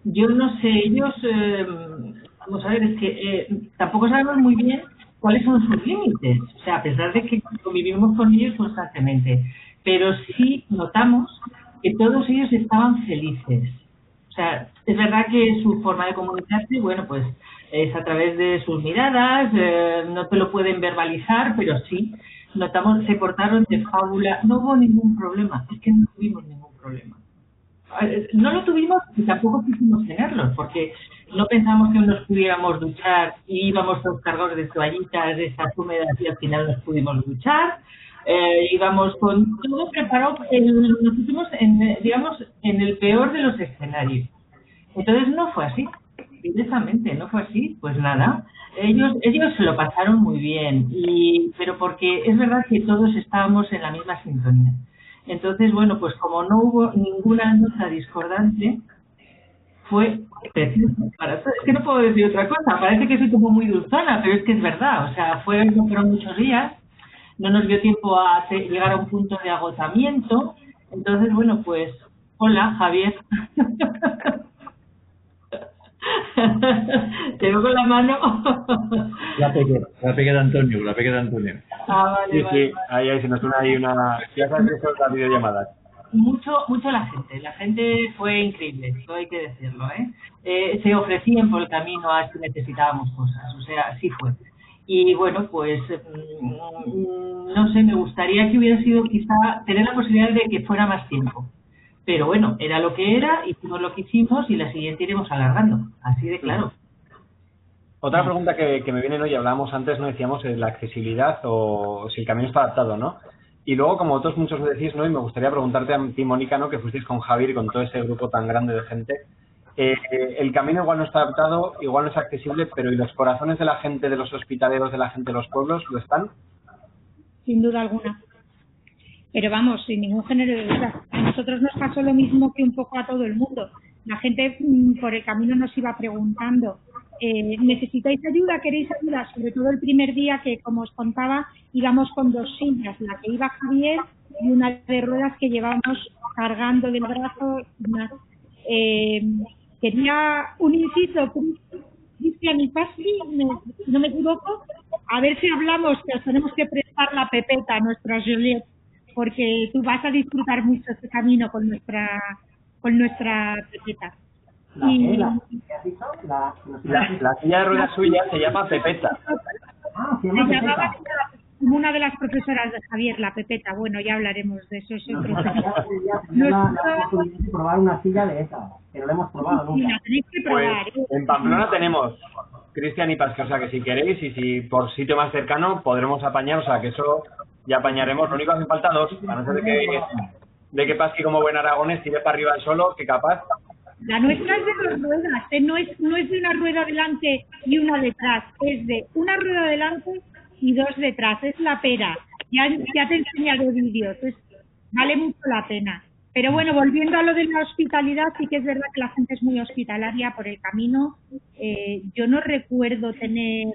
Yo no sé, ellos, eh, vamos a ver, es que eh, tampoco sabemos muy bien cuáles son sus límites. O sea, a pesar de que convivimos con ellos constantemente, pero sí notamos que todos ellos estaban felices. O sea, es verdad que su forma de comunicarse, bueno, pues es a través de sus miradas, eh, no te lo pueden verbalizar, pero sí, notamos, se portaron de fábula, no hubo ningún problema, es que no tuvimos ningún problema. Eh, No lo tuvimos y tampoco quisimos tenerlos, porque no pensamos que nos pudiéramos duchar y íbamos todos cargados de toallitas, de esas húmedas y al final nos pudimos duchar. Eh, íbamos con todo preparado, en, nos pusimos en, eh, digamos, en el peor de los escenarios. Entonces no fue así, directamente, no fue así, pues nada. Ellos, ellos se lo pasaron muy bien, y, pero porque es verdad que todos estábamos en la misma sintonía. Entonces, bueno, pues como no hubo ninguna nota discordante, fue para todos. Es que no puedo decir otra cosa, parece que soy como muy dulzona, pero es que es verdad, o sea, fue, no fueron muchos días, no nos dio tiempo a llegar a un punto de agotamiento, entonces, bueno, pues, hola, Javier. Te veo con la mano. La pequeña, la de Antonio, la pequeña de Antonio. Ah, vale, Sí, vale, sí, ahí, ahí se nos une ahí una... Ya sabes que son las videollamadas. mucho mucho la gente la gente fue increíble eso hay que decirlo eh, Eh, se ofrecían por el camino a si necesitábamos cosas o sea así fue y bueno pues mm, no sé me gustaría que hubiera sido quizá tener la posibilidad de que fuera más tiempo pero bueno era lo que era hicimos lo que hicimos y la siguiente iremos alargando así de claro Otra pregunta que, que me viene hoy, hablábamos antes, no decíamos eh, la accesibilidad o si el camino está adaptado, ¿no? Y luego, como otros muchos me decís, ¿no? Y me gustaría preguntarte a ti, Mónica, ¿no? Que fuisteis con Javier y con todo ese grupo tan grande de gente. Eh, eh, el camino igual no está adaptado, igual no es accesible, pero ¿y los corazones de la gente, de los hospitaleros, de la gente de los pueblos, lo están? sin duda alguna. Pero vamos, sin ningún género de duda. A nosotros nos pasó lo mismo que un poco a todo el mundo. La gente mm, por el camino nos iba preguntando, eh, ¿necesitáis ayuda? ¿Queréis ayuda? Sobre todo el primer día que, como os contaba, íbamos con dos sillas, la que iba Javier y una de ruedas que llevábamos cargando del brazo. Una- eh, quería un inciso, Cristian y Pasli, me- si no me equivoco, a ver si hablamos que os tenemos que prestar la pepeta a nuestra Juliette, porque tú vas a disfrutar mucho este camino con nuestra con nuestra pepeta. ¿La Y-? ¿La silla de ruedas suya se llama Pepeta. Ah, se llama Pepeta. como una de las profesoras de Javier, la Pepeta. Bueno, ya hablaremos de eso. Es otro probar una silla de esa, que no la hemos probado Sí, nunca. la tenéis que Pues probar. ¿eh? en Pamplona tenemos Cristian y Pasque, o sea que si queréis y si por sitio más cercano podremos apañar, o sea que eso ya apañaremos. Lo único que hacen falta dos, a no ser de que, de que Pasque como buen aragones tire para arriba solo, que capaz. La nuestra es de dos ruedas, ¿eh? no, es, no es de una rueda delante y una detrás, es de una rueda delante y dos detrás, es la pera. Ya, ya te he enseñado vídeos, vale mucho la pena. Pero bueno, volviendo a lo de la hospitalidad, sí que es verdad que la gente es muy hospitalaria por el camino. Eh, yo no recuerdo tener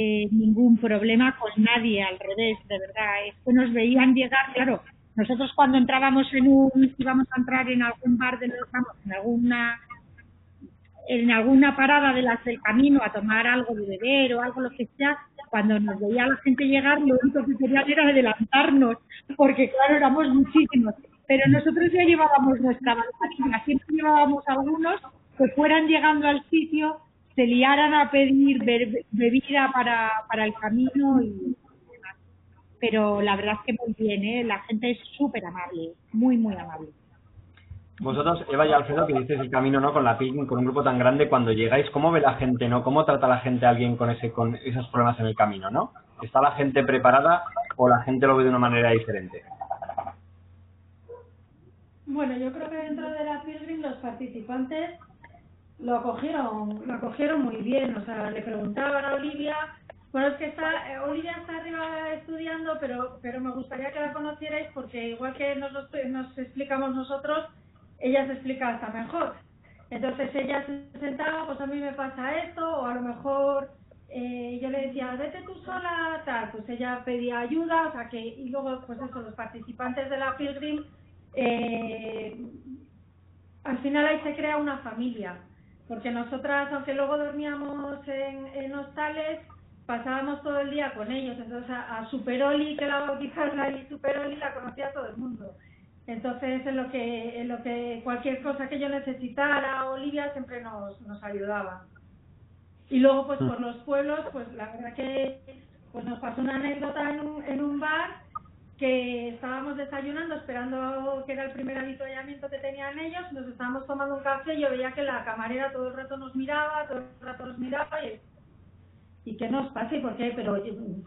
eh, ningún problema con nadie, al revés, de verdad. Es que nos veían llegar, claro, nosotros cuando entrábamos en un, íbamos a entrar en algún bar de los, vamos, en alguna en alguna parada de las del camino a tomar algo de beber o algo lo que sea, cuando nos veía la gente llegar, lo único que querían era adelantarnos, porque claro, éramos muchísimos. Pero nosotros ya llevábamos nuestra banderina, siempre llevábamos algunos que fueran llegando al sitio, se liaran a pedir bebida para, para el camino y demás. Pero la verdad es que muy bien, ¿eh? la gente es súper amable, muy, muy amable. Vosotros, Eva y Alfredo, que dices el camino, ¿no? Con la PIC, con un grupo tan grande, cuando llegáis, ¿cómo ve la gente, no? ¿Cómo trata la gente a alguien con ese, con esos problemas en el camino, no? ¿Está la gente preparada o la gente lo ve de una manera diferente? Bueno, yo creo que dentro de la Pilgrim los participantes lo acogieron, lo acogieron muy bien. O sea, le preguntaban a Olivia, bueno, es que está, eh, Olivia está arriba estudiando, pero, pero me gustaría que la conocierais porque igual que nos, nos explicamos nosotros, ella se explica hasta mejor. Entonces ella se sentaba, pues a mí me pasa esto, o a lo mejor eh, yo le decía, vete tú sola, tal, pues ella pedía ayuda, o sea que, y luego, pues eso, los participantes de la Pilgrim, eh, al final ahí se crea una familia, porque nosotras, aunque luego dormíamos en, en hostales, pasábamos todo el día con ellos, entonces a, a Superoli, que la bautizaron ahí, Superoli la conocía todo el mundo. Entonces, en lo que, en lo que cualquier cosa que yo necesitara, Olivia siempre nos, nos ayudaba. Y luego, pues por los pueblos, pues la verdad que pues nos pasó una anécdota en un, en un bar que estábamos desayunando, esperando que era el primer avituallamiento que tenían ellos, nos estábamos tomando un café y yo veía que la camarera todo el rato nos miraba, todo el rato nos miraba y ¿y qué nos pasa y por qué? Pero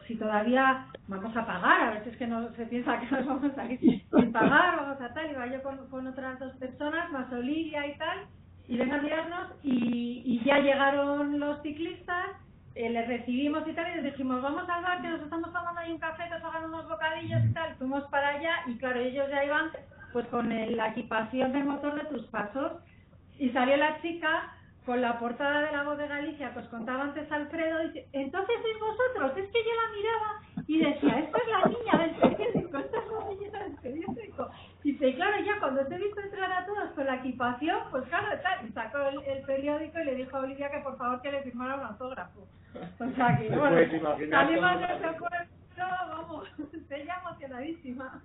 si todavía vamos a pagar, a veces que no se piensa que nos vamos a ir sin pagar, vamos a tal, y va yo con, con otras dos personas, más Olivia y tal, y ven a mirarnos y, y ya llegaron los ciclistas, eh, les recibimos y tal, y les dijimos, vamos al bar que nos estamos tomando ahí un café, que os hagan unos bocadillos y tal, fuimos para allá y claro, ellos ya iban pues con la equipación del motor de tus pasos. Y salió la chica con la portada de la voz de Galicia pues contaba antes Alfredo, y entonces sois vosotros, es que yo la miraba y decía, esta es la niña del periódico, niña del periódico. Y dice, claro, ya cuando te he visto entrar a todos con la equipación, pues claro, tal, y sacó el, periódico y le dijo a Olivia que por favor que le firmara un autógrafo. O sea que, bueno, salimos de ese pueblo, vamos, ella emocionadísima.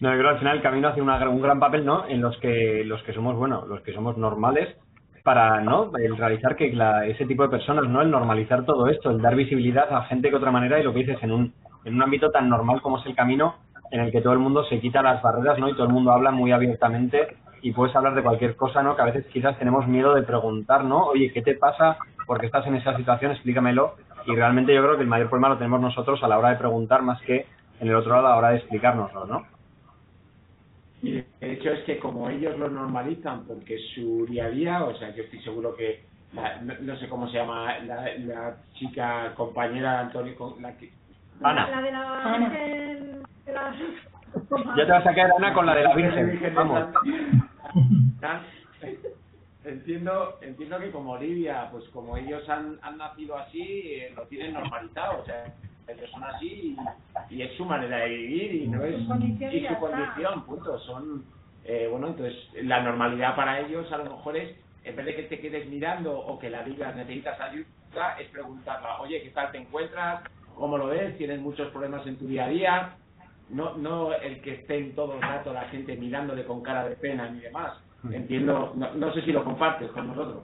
No, yo creo que al final el camino hace una, un gran papel, ¿no? En los que los que somos, bueno, los que somos normales, para, ¿no? El realizar que la, ese tipo de personas, ¿no? El normalizar todo esto, el dar visibilidad a gente que otra manera, y lo que dices, en un, en un ámbito tan normal como es el camino, en el que todo el mundo se quita las barreras, ¿no? Y todo el mundo habla muy abiertamente y puedes hablar de cualquier cosa, ¿no? Que a veces quizás tenemos miedo de preguntar, ¿no? Oye, ¿qué te pasa? ¿Por qué estás en esa situación? Explícamelo. Y realmente yo creo que el mayor problema lo tenemos nosotros a la hora de preguntar más que en el otro lado a la hora de explicárnoslo, ¿no? Y de hecho es que como ellos lo normalizan, porque su día a día, o sea, yo estoy seguro que, no, sé cómo se llama, la, la chica compañera de Antonio, la que... Ana. La de la Virgen... Ya te vas a quedar, Ana, con la de la Virgen. Vamos. Entiendo, entiendo que como Olivia, pues como ellos han, han nacido así, eh, lo tienen normalizado, o sea, ellos son así y, es su manera de vivir y no es y su condición, punto. Son, eh, bueno, entonces la normalidad para ellos a lo mejor es, en vez de que te quedes mirando o que la digas necesitas ayuda, es preguntarla, oye, ¿qué tal te encuentras? ¿Cómo lo ves? ¿Tienes muchos problemas en tu día a día? No, no el que estén todo el rato la gente mirándole con cara de pena ni demás. Entiendo, no, no sé si lo compartes con nosotros.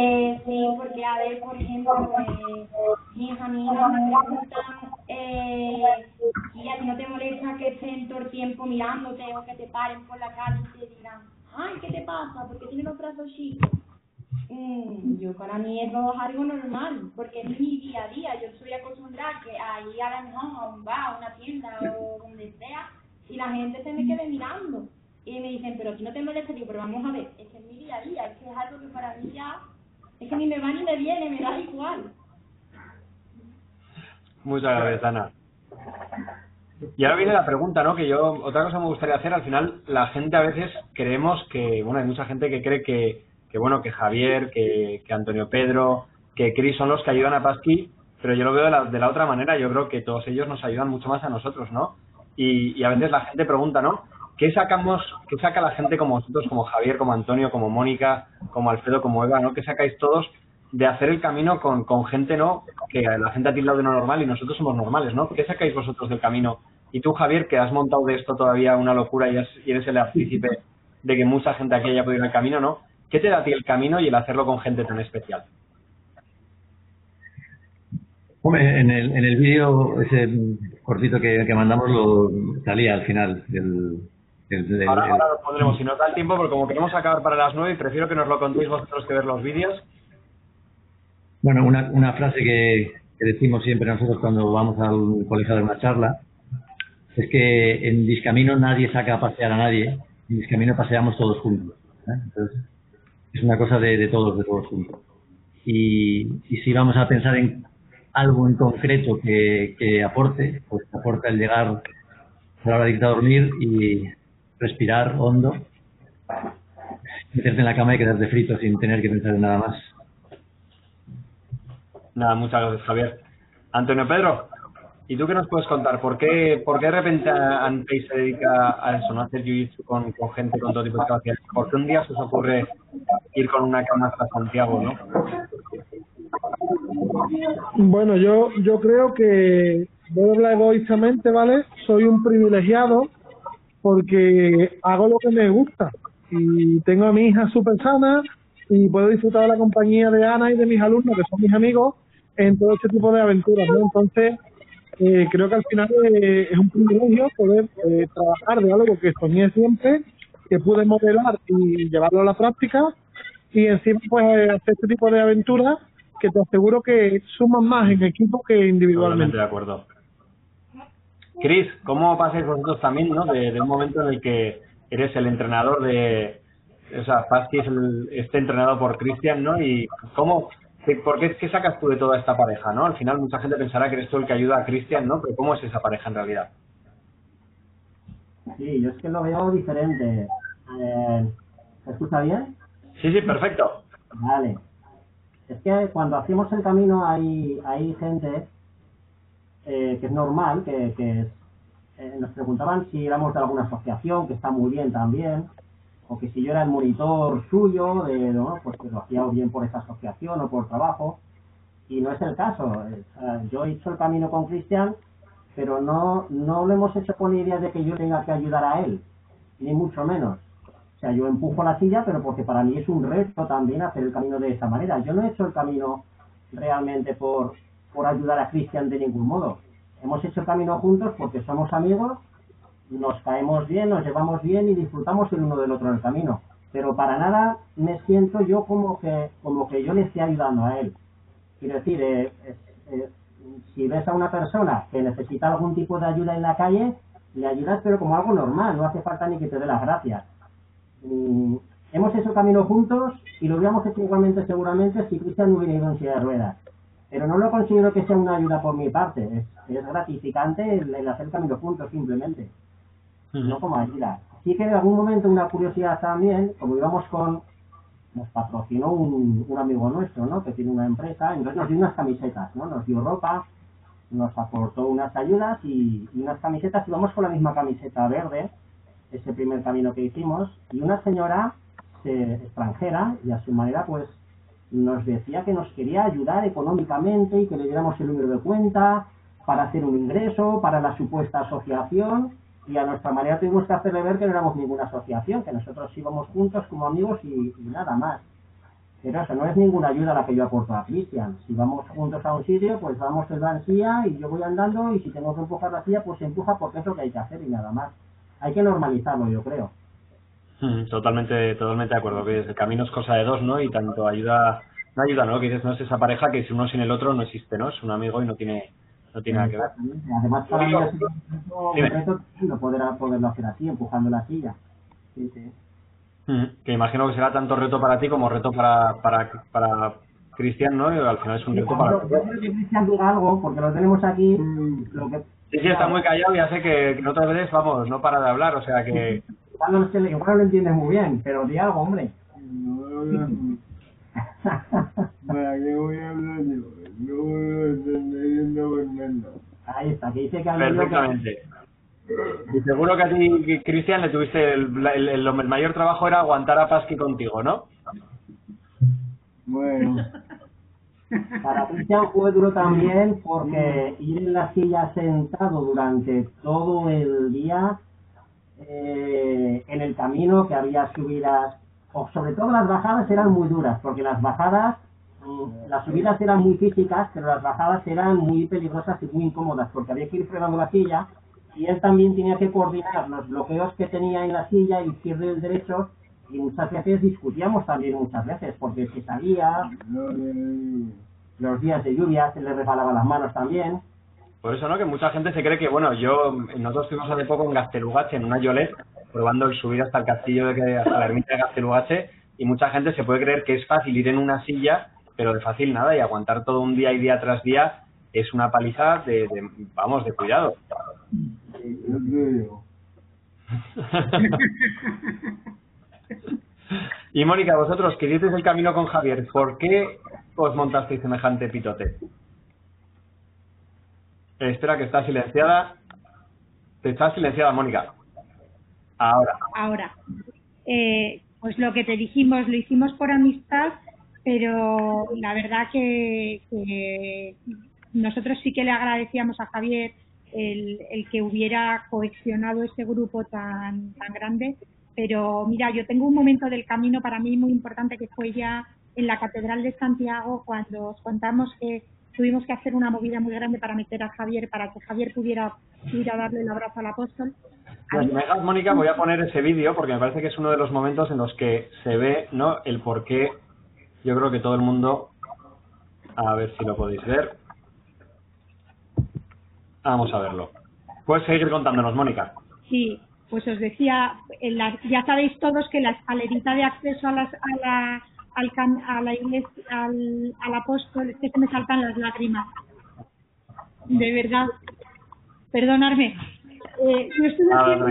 Eh, sí, porque a ver, por ejemplo, eh, mis amigas me preguntan eh, si a ti no te molesta que estén todo el tiempo mirándote o que te paren por la calle y te digan, ay, ¿qué te pasa? ¿Por qué tienes los brazos chicos? Mm, yo para mí es algo normal, porque es mi día a día. Yo estoy acostumbrada que a ir a, a un bar, a una tienda o donde sea, y la gente se me quede mirando. Y me dicen, pero si no te molesta, digo, pero vamos a ver, es que es mi día a día, es que es algo que para mí ya es que ni me va ni me viene, me da igual. Muchas gracias, Ana. Y ahora viene la pregunta, ¿no? Que yo, otra cosa me gustaría hacer, al final, la gente a veces creemos que, bueno, hay mucha gente que cree que, que bueno, que Javier, que, que Antonio Pedro, que Cris son los que ayudan a Pasqui, pero yo lo veo de la, otra manera, yo creo que todos ellos nos ayudan mucho más a nosotros, ¿no? Y, y a veces la gente pregunta, ¿no? ¿qué sacamos, qué saca la gente como vosotros, como Javier, como Antonio, como Mónica, como Alfredo, como Eva, ¿no? ¿Qué sacáis todos de hacer el camino con, con gente, ¿no? Que la gente ha tildado de no normal y nosotros somos normales, ¿no? ¿Qué sacáis vosotros del camino? Y tú, Javier, que has montado de esto todavía una locura y, has- y eres el artícipe de que mucha gente aquí haya podido ir al camino, ¿no? ¿Qué te da a ti el camino y el hacerlo con gente tan especial? Hombre, en el, en el vídeo, ese cortito que, que mandamos, lo salía al final. del- del- del- Ahora, lo pondremos, si nos da el tiempo, porque como queremos acabar para las nueve, prefiero que nos lo contéis vosotros que ver los vídeos. Bueno, una, una frase que, que decimos siempre nosotros cuando vamos al colegio dar una charla es que en Discamino nadie saca a pasear a nadie, en Discamino paseamos todos juntos. ¿eh? Entonces, es una cosa de, de todos, de todos juntos. Y, y si vamos a pensar en algo en concreto que, que aporte, pues aporta el llegar a la hora de irte a dormir y respirar hondo, meterte en la cama y quedarte frito sin tener que pensar en nada más. Nada, muchas gracias, Javier. Antonio Pedro, ¿y tú qué nos puedes contar? ¿Por qué, por qué de repente Antei se dedica a eso, no hacer jiu-jitsu con, con gente con todo tipo de capacidades? ¿Por qué un día se os ocurre ir con una cama hasta Santiago, no? Bueno, yo, yo creo que, voy a hablar egoístamente, ¿vale? Soy un privilegiado porque hago lo que me gusta y tengo a mi hija súper sana y puedo disfrutar de la compañía de Ana y de mis alumnos, que son mis amigos, en todo este tipo de aventuras, ¿no? Entonces, eh, creo que al final eh, es un privilegio poder eh, trabajar de algo que soñé siempre, que pude modelar y llevarlo a la práctica y encima pues eh, hacer este tipo de aventuras que te aseguro que suman más en equipo que Totalmente individualmente. de acuerdo. Cris, ¿cómo pasáis vosotros también, no? De, un momento en el que eres el entrenador de... O sea, Fasti es el, este entrenado por Cristian, ¿no? Y cómo... ¿Por qué, qué sacas tú de toda esta pareja, no? Al final mucha gente pensará que eres tú el que ayuda a Cristian, ¿no? Pero ¿cómo es esa pareja en realidad? Sí, yo es que lo veo diferente. Eh, ¿Se escucha bien? Sí, sí, perfecto. Vale. Es que cuando hacemos el camino hay, hay gente eh, que es normal, que, que eh, nos preguntaban si éramos de alguna asociación, que está muy bien también, o que si yo era el monitor suyo, de, ¿no? pues lo hacía bien por esa asociación o por trabajo, y no es el caso. Eh, yo he hecho el camino con Cristian, pero no, no lo hemos hecho con idea de que yo tenga que ayudar a él, ni mucho menos. O sea, yo empujo la silla, pero porque para mí es un reto también hacer el camino de esa manera. Yo no he hecho el camino realmente por, por ayudar a Cristian de ningún modo. Hemos hecho el camino juntos porque somos amigos, nos caemos bien, nos llevamos bien y disfrutamos el uno del otro en el camino. Pero para nada me siento yo como que, como que yo le esté ayudando a él. Quiero decir, eh, si ves a una persona que necesita algún tipo de ayuda en la calle, le ayudas pero como algo normal, no hace falta ni que te dé las gracias. Mm, hemos hecho camino juntos y lo hubiéramos hecho igualmente seguramente si Cristian no hubiera ido en silla de ruedas. Pero no lo considero que sea una ayuda por mi parte, es, es gratificante el, el hacer camino juntos simplemente, no como ayuda. Sí que en algún momento una curiosidad también, como íbamos con, nos patrocinó un, un amigo nuestro, ¿no? Que tiene una empresa, entonces nos dio unas camisetas, ¿no? Nos dio ropa, nos aportó unas ayudas y, y unas camisetas, íbamos con la misma camiseta verde, ese primer camino que hicimos, y una señora eh, extranjera, y a su manera, pues, nos decía que nos quería ayudar económicamente y que le diéramos el número de cuenta para hacer un ingreso, para la supuesta asociación, y a nuestra manera tuvimos que hacerle ver que no éramos ninguna asociación, que nosotros íbamos juntos como amigos y, nada más. Pero eso no es ninguna ayuda la que yo aporto a Cristian. Si vamos juntos a un sitio, pues vamos él va en silla y yo voy andando y si tengo que empujar la silla, pues se empuja porque es lo que hay que hacer y nada más. Hay que normalizarlo, yo creo. Mm, Totalmente, totalmente de acuerdo, que el camino es cosa de dos, ¿no? Y tanto ayuda, no ayuda, ¿no? Que dices, no es esa pareja que si uno sin el otro no existe, ¿no? Es un amigo y no tiene, no tiene nada que ver. Exactamente. Además, para mí ha sido un reto, tremendo poder, poderlo hacer así, empujando la silla. Sí, sí. Mm, Que imagino que será tanto reto para ti como reto para, para, para Cristian, ¿no? Y al final es un reto para Yo creo que Cristian diga algo, porque lo tenemos aquí. Lo que, Sí, sí, está muy callado, ya sé que, que no otras veces, vamos, no para de hablar, o sea que... igual, no, le- igual no lo entiendes muy bien, pero di algo, hombre. ¿Para qué voy a hablar yo? No entendiendo Fernando. Ahí está, que dice que Perfectamente. Y seguro que a ti, Cristian, le tuviste el, el, el- el mayor trabajo era aguantar a Pasqui contigo, ¿no? Bueno, Para Cristian fue duro también porque ir en la silla sentado durante todo el día eh, en el camino que había subidas, o sobre todo las bajadas eran muy duras, porque las bajadas, las subidas eran muy físicas, pero las bajadas eran muy peligrosas y muy incómodas, porque había que ir fregando la silla y él también tenía que coordinar los bloqueos que tenía en la silla, el izquierdo y el derecho, y muchas veces discutíamos también muchas veces, porque se salía, los días de lluvia se le resbalaban las manos también. Por eso, ¿no? Que mucha gente se cree que, bueno, yo, nosotros estuvimos hace poco en Gastelugache, en una Yolet, probando el subir hasta el castillo, de que, hasta la ermita de Gastelugache, y mucha gente se puede creer que es fácil ir en una silla, pero de fácil nada, y aguantar todo un día y día tras día es una paliza de, de vamos, de cuidado. Y Mónica, vosotros que dices el camino con Javier, ¿por qué os montasteis semejante pitote? Espera, que está silenciada. Te está silenciada, Mónica. Ahora. Ahora, eh, pues lo que te dijimos, lo hicimos por amistad, pero la verdad que, nosotros sí que le agradecíamos a Javier el, que hubiera cohesionado ese grupo tan, grande. Pero mira, yo tengo un momento del camino para mí muy importante que fue ya en la Catedral de Santiago cuando os contamos que tuvimos que hacer una movida muy grande para meter a Javier, para que Javier pudiera ir a darle el abrazo al apóstol. Si me dejas, Mónica, voy a poner ese vídeo porque me parece que es uno de los momentos en los que se ve ¿no? el por qué. Yo creo que todo el mundo. A ver si lo podéis ver. Vamos a verlo. Puedes seguir contándonos, Mónica. Sí, pues os decía, en la- ya sabéis todos que la escalerita de acceso a, las, a la al, can- a la iglesia, al, al apóstol, es que se me saltan las lágrimas. De verdad. Perdonadme. Eh, yo estuve haciendo,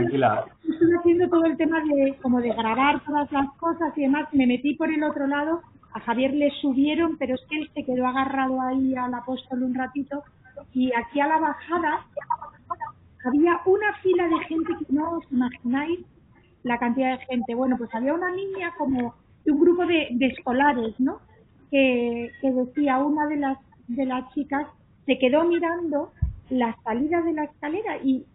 estuve haciendo todo el tema de como de grabar todas las cosas y demás. Me metí por el otro lado. A Javier le subieron, pero es que él se quedó agarrado ahí al apóstol un ratito. Y aquí a la bajada había una fila de gente que no os imagináis la cantidad de gente. Bueno, pues había una niña como de un grupo de, de escolares, ¿no? Que, que decía una de las de las chicas se quedó mirando la salida de la escalera y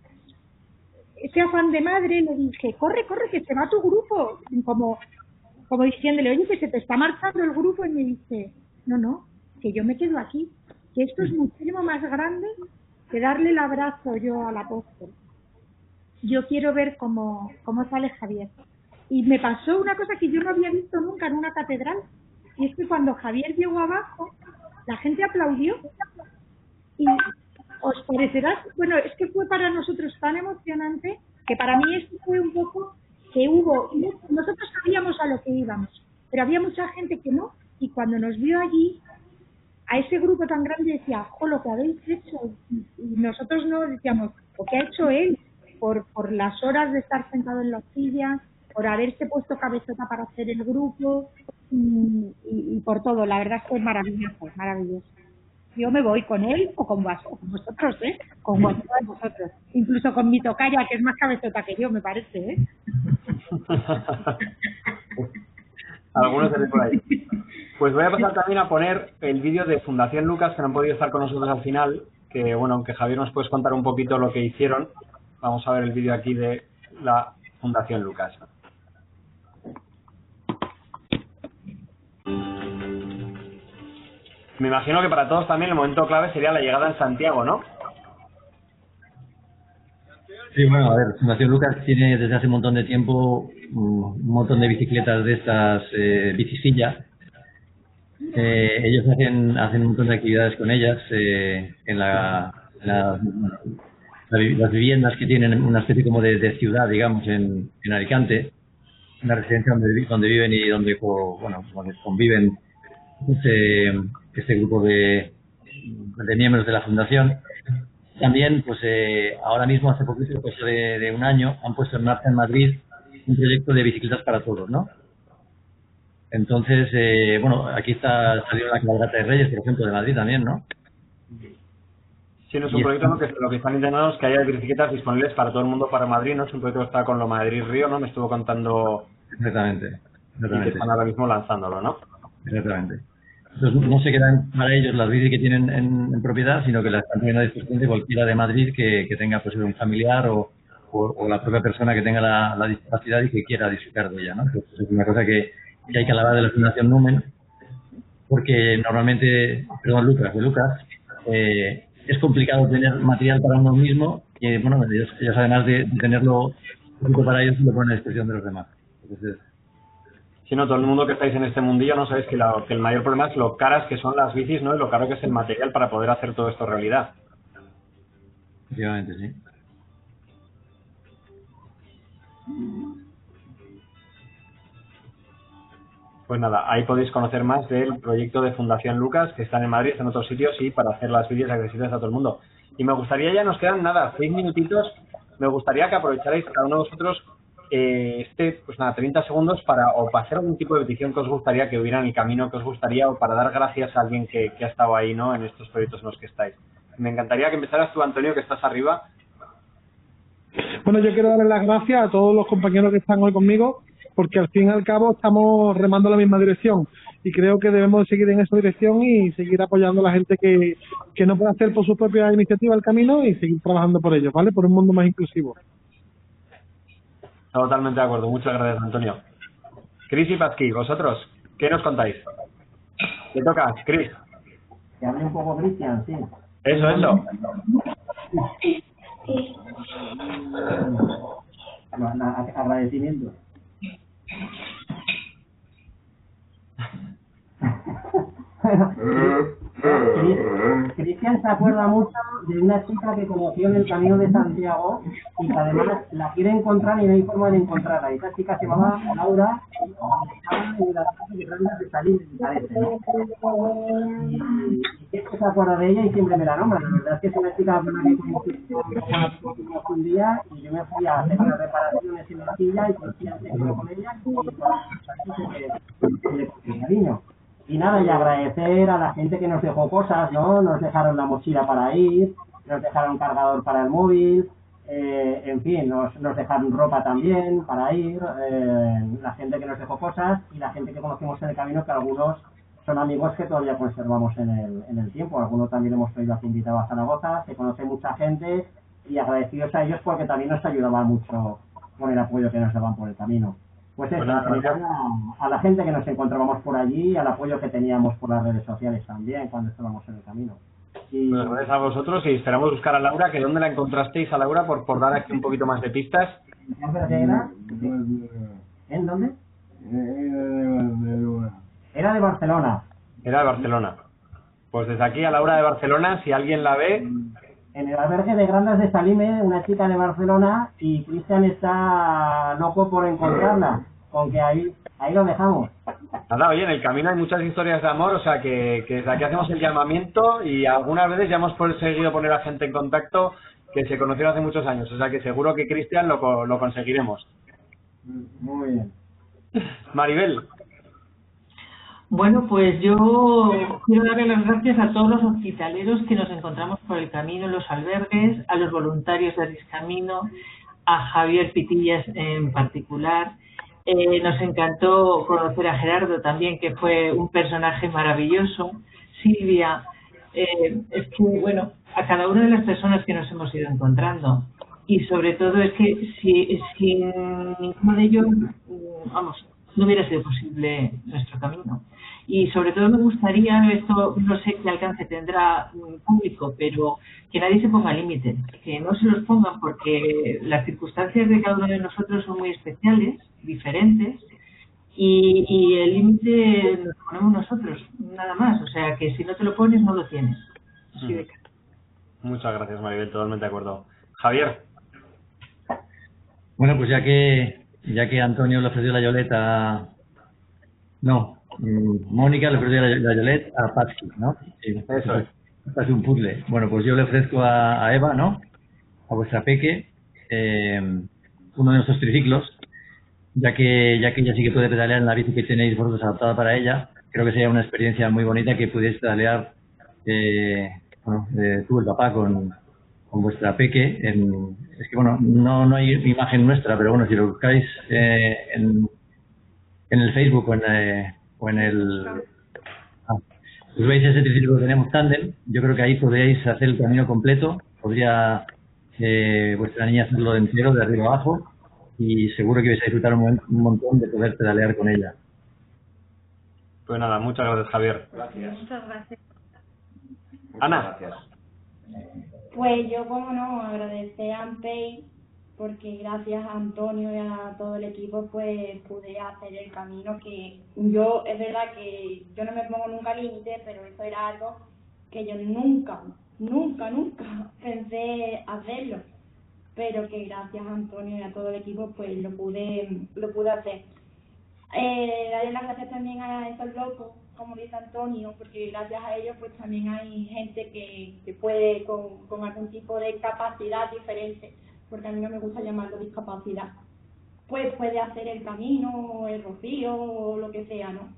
ese afán de madre le dije, corre, corre, que se va tu grupo. Como, como diciéndole, oye, que se te está marchando el grupo. Y me dice, no, no, que yo me quedo aquí. Que esto es muchísimo más grande que darle el abrazo yo al apóstol. Yo quiero ver cómo, cómo sale Javier. Y me pasó una cosa que yo no había visto nunca en una catedral. Y es que cuando Javier llegó abajo, la gente aplaudió. Y os parecerá, bueno, es que fue para nosotros tan emocionante que para mí esto fue un poco que hubo, nosotros sabíamos a lo que íbamos, pero había mucha gente que no, y cuando nos vio allí, a ese grupo tan grande decía, jo, lo que habéis hecho, y nosotros no decíamos, lo que ha hecho él, por, por las horas de estar sentado en la silla, por haberse puesto cabezota para hacer el grupo, y, y- y por todo, la verdad es que es maravilloso, maravilloso. Yo me voy con él o con, o con vosotros, ¿eh? Con cualquiera de vosotros. Incluso con mi tocaya, que es más cabezota que yo, me parece, ¿eh? Algunos de por ahí. Pues voy a pasar también a poner el vídeo de Fundación Lucas, que no han podido estar con nosotros al final, que bueno, aunque Javier nos puedes contar un poquito lo que hicieron, vamos a ver el vídeo aquí de la Fundación Lucas. Me imagino que para todos también el momento clave sería la llegada en Santiago, ¿no? Sí, bueno, a ver, Fundación Lucas tiene desde hace un montón de tiempo mm, un montón de bicicletas de estas eh. Eh, ellos hacen, hacen un montón de actividades con ellas eh, en la, las viviendas que tienen una especie como de, ciudad, digamos, en, en Alicante, una residencia donde, donde viven y donde, co- bueno, donde conviven este, este grupo de, de miembros de la fundación. También, pues eh, ahora mismo, hace poquito, pues de, de un año, han puesto en marcha en Madrid un proyecto de bicicletas para todos, ¿no? Entonces, eh, bueno, aquí está salió la cabalgata de Reyes, por ejemplo, de Madrid también, ¿no? Sí, no es un proyecto que lo que están intentando es que haya bicicletas disponibles para todo el mundo para Madrid, ¿no? Es un proyecto que está con lo Madrid-Río, ¿no? Me estuvo contando... Exactamente. Y que están ahora mismo lanzándolo, ¿no? Exactamente. No se quedan para ellos las bicis que tienen en, propiedad, sino que las están poniendo a disposición de cualquiera de Madrid que, tenga pues, un familiar o, o, la propia persona que tenga la, discapacidad y que quiera disfrutar de ella. ¿no? es una cosa que, hay que alabar de la Fundación Numen, porque normalmente, perdón, Lucas, de Lucas, eh, es complicado tener material para uno mismo y, bueno, ellos, además de, tenerlo para ellos, lo ponen a disposición de los demás. Entonces, si no, todo el mundo que estáis en este mundillo no sabéis que, que el mayor problema es lo caras que son las bicis, ¿no? Y lo caro que es el material para poder hacer todo esto realidad. Efectivamente, sí. Pues nada, ahí podéis conocer más del proyecto de Fundación Lucas, que están en Madrid, en otros sitios, y para hacer las vídeos accesibles a todo el mundo. Y me gustaría, ya nos quedan nada, seis minutitos, me gustaría que aprovecharais cada uno de vosotros eh, este, pues nada, 30 segundos para, o para hacer algún tipo de petición que os gustaría que hubiera en el camino que os gustaría, o para dar gracias a alguien que, ha estado ahí, ¿no? En estos proyectos en los que estáis. Me encantaría que empezaras tú, Antonio, que estás arriba. Bueno, yo quiero darle las gracias a todos los compañeros que están hoy conmigo porque al fin y al cabo estamos remando en la misma dirección y creo que debemos seguir en esa dirección y seguir apoyando a la gente que, que no puede hacer por su propia iniciativa el camino y seguir trabajando por ello, ¿vale? Por un mundo más inclusivo. Totalmente de acuerdo. Muchas gracias, Antonio. Cris y Pazki, vosotros, ¿qué nos contáis? ¿Qué toca, Cris? Que hable un poco Cristian, sí. Eso, eso. Agradecimiento. Cristian se acuerda mucho de una chica que conoció en el camino de Santiago y que además la quiere encontrar y no hay forma de encontrarla. Esa chica se llamaba Laura y de Grandes de Salir, me parece. Y que se acuerda de ella y siempre me la nombra. La verdad es que es una chica que un día y yo me fui a hacer unas reparaciones en la silla y Cristian se quedó con ella y le cariño. Y nada, y agradecer a la gente que nos dejó cosas, ¿no? Nos dejaron la mochila para ir, nos dejaron cargador para el móvil, eh, en fin, nos, nos dejaron ropa también para ir, eh, la gente que nos dejó cosas y la gente que conocimos en el camino, que algunos son amigos que todavía conservamos en el, en el tiempo. Algunos también hemos traído aquí invitados a Zaragoza, se conoce mucha gente y agradecidos a ellos porque también nos ayudaban mucho con el apoyo que nos daban por el camino. Pues eso, a, la gente que nos encontrábamos por allí, al apoyo que teníamos por las redes sociales también cuando estábamos en el camino. Y... Pues gracias a vosotros y esperamos buscar a Laura, que ¿dónde la encontrasteis a Laura? Por, por dar aquí un poquito más de pistas. ¿En dónde? Era de Barcelona. Era de Barcelona. Pues desde aquí a Laura de Barcelona, si alguien la ve, en el albergue de Grandas de Salime, una chica de Barcelona, y Cristian está loco por encontrarla, con que ahí, ahí lo dejamos. Nada, oye, en el camino hay muchas historias de amor, o sea que, que desde aquí hacemos el llamamiento y algunas veces ya hemos conseguido poner a gente en contacto que se conocieron hace muchos años, o sea que seguro que Cristian lo, lo conseguiremos. Muy bien. Maribel, bueno, pues yo quiero darle las gracias a todos los hospitaleros que nos encontramos por el camino los albergues, a los voluntarios de Camino, a Javier Pitillas en particular. Eh, nos encantó conocer a Gerardo también, que fue un personaje maravilloso. Silvia, eh, es que, bueno, a cada una de las personas que nos hemos ido encontrando. Y sobre todo es que si, sin ninguno de ellos, mm, vamos, no hubiera sido posible nuestro camino. Y sobre todo me gustaría, esto no sé qué alcance tendrá un público, pero que nadie se ponga límites, que no se los pongan porque las circunstancias de cada uno de nosotros son muy especiales, diferentes, y, el límite lo ponemos nosotros, nada más. O sea que si no te lo pones, no lo tienes. Mm. Muchas gracias, Maribel, totalmente de acuerdo. Javier. Bueno, pues ya que ya que Antonio le ofreció la Yoleta, no, mm, Mónica le ofreció la, Yoleta a Patsy, ¿no? Eso es. Es un puzzle. Bueno, pues yo le ofrezco a, Eva, ¿no? A vuestra peque, eh, uno de nuestros triciclos, ya que ya que ella sí que puede pedalear en la bici que tenéis vosotros adaptada para ella. Creo que sería una experiencia muy bonita que pudierais pedalear eh, bueno, eh, tú, el papá, con, con vuestra peque. En, es que, bueno, no, no hay imagen nuestra, pero bueno, si lo buscáis eh, en, en el Facebook o en, eh, o en el... Ah, pues veis ese triciclo que tenemos tándem, yo creo que ahí podríais hacer el camino completo, podría eh, vuestra niña hacerlo de entero, de arriba abajo, y seguro que vais a disfrutar un, un montón de poder pedalear con ella. Pues nada, muchas gracias, Javier. Gracias. Muchas gracias. Ana. Gracias. Pues yo, como no, agradecer a Ampey porque gracias a Antonio y a todo el equipo pues pude hacer el camino que yo, es verdad que yo no me pongo nunca límite, pero eso era algo que yo nunca, nunca, nunca pensé hacerlo, pero que gracias a Antonio y a todo el equipo pues lo pude, lo pude hacer. Eh, darle las gracias también a esos locos, como dice Antonio, porque gracias a ellos pues también hay gente que, que puede con, con algún tipo de capacidad diferente, porque a mí no me gusta llamarlo discapacidad, pues puede hacer el camino, el rocío o lo que sea, ¿no?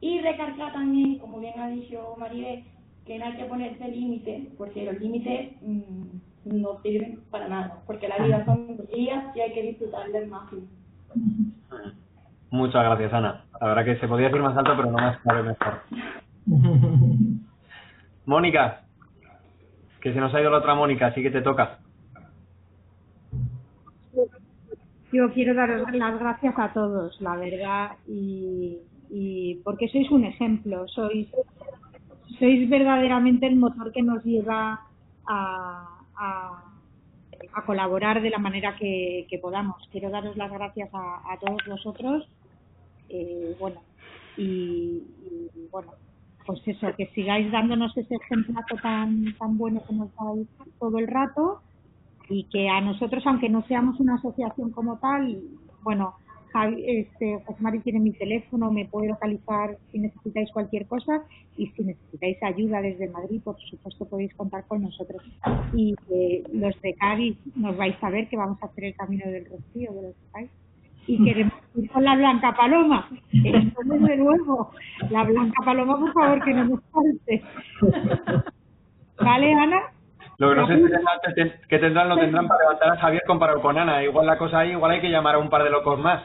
Y recargar también, como bien ha dicho Maribel, que no hay que ponerse límites, porque los límites mm, no sirven para nada, porque la vida son días y hay que disfrutarla al máximo. Muchas gracias, Ana. La verdad que se podía decir más alto, pero no más y mejor. Mónica, que se nos ha ido la otra Mónica, así que te toca. Yo quiero daros las gracias a todos, la verdad, y, y porque sois un ejemplo, sois, sois verdaderamente el motor que nos lleva a, a, a colaborar de la manera que, que podamos. Quiero daros las gracias a, a todos vosotros, eh, bueno, y, bueno, pues eso, que sigáis dándonos ese ejemplazo tan, tan bueno que nos dais todo el rato y que a nosotros, aunque no seamos una asociación como tal, bueno, Javi, este, José Mari tiene mi teléfono, me puede localizar si necesitáis cualquier cosa y si necesitáis ayuda desde Madrid, por supuesto podéis contar con nosotros. Y eh, los de Cádiz nos vais a ver que vamos a hacer el camino del Rocío, de los Cádiz. Y queremos ir con la Blanca Paloma. Esto desde luego. La Blanca Paloma, por favor, que no nos falte. ¿Vale, Ana? Lo que no sé es que tendrán, que tendrán, lo tendrán para levantar a Javier comparado con Ana. Igual la cosa ahí, igual hay que llamar a un par de locos más.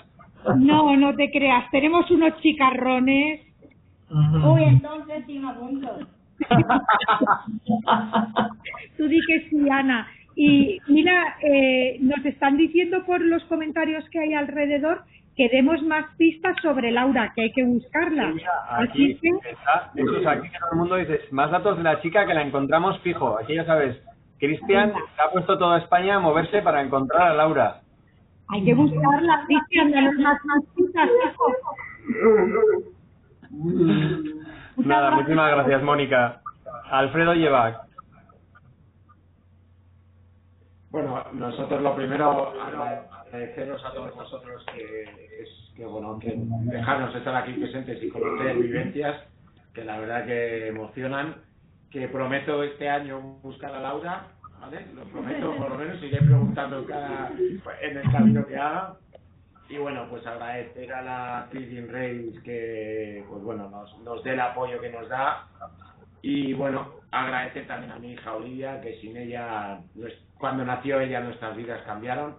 No, no te creas. Tenemos unos chicarrones. Uy, entonces sí me apunto. Tú di que sí, Ana. Y mira, eh, nos están diciendo por los comentarios que hay alrededor que demos más pistas sobre Laura, que hay que buscarla. Aquí Así que, está, eso es aquí que todo el mundo dice, más datos de la chica que la encontramos fijo. Aquí ya sabes, Cristian se ha puesto toda España a moverse para encontrar a Laura. hay que buscarla, Cristian, danos más, más pistas, hijo. Nada, muchísimas gracias, Mónica. Alfredo lleva. Bueno, nosotros lo primero agradeceros a todos vosotros que es que bueno que dejarnos estar aquí presentes y conocer vivencias que la verdad que emocionan. Que prometo este año buscar a Laura, ¿vale? Lo prometo, por lo menos iré preguntando cada en el camino que haga. Y bueno, pues agradecer a la Clearing Race que pues bueno nos, nos dé el apoyo que nos da y bueno, agradecer también a mi hija Olivia, que sin ella, cuando nació ella, nuestras vidas cambiaron.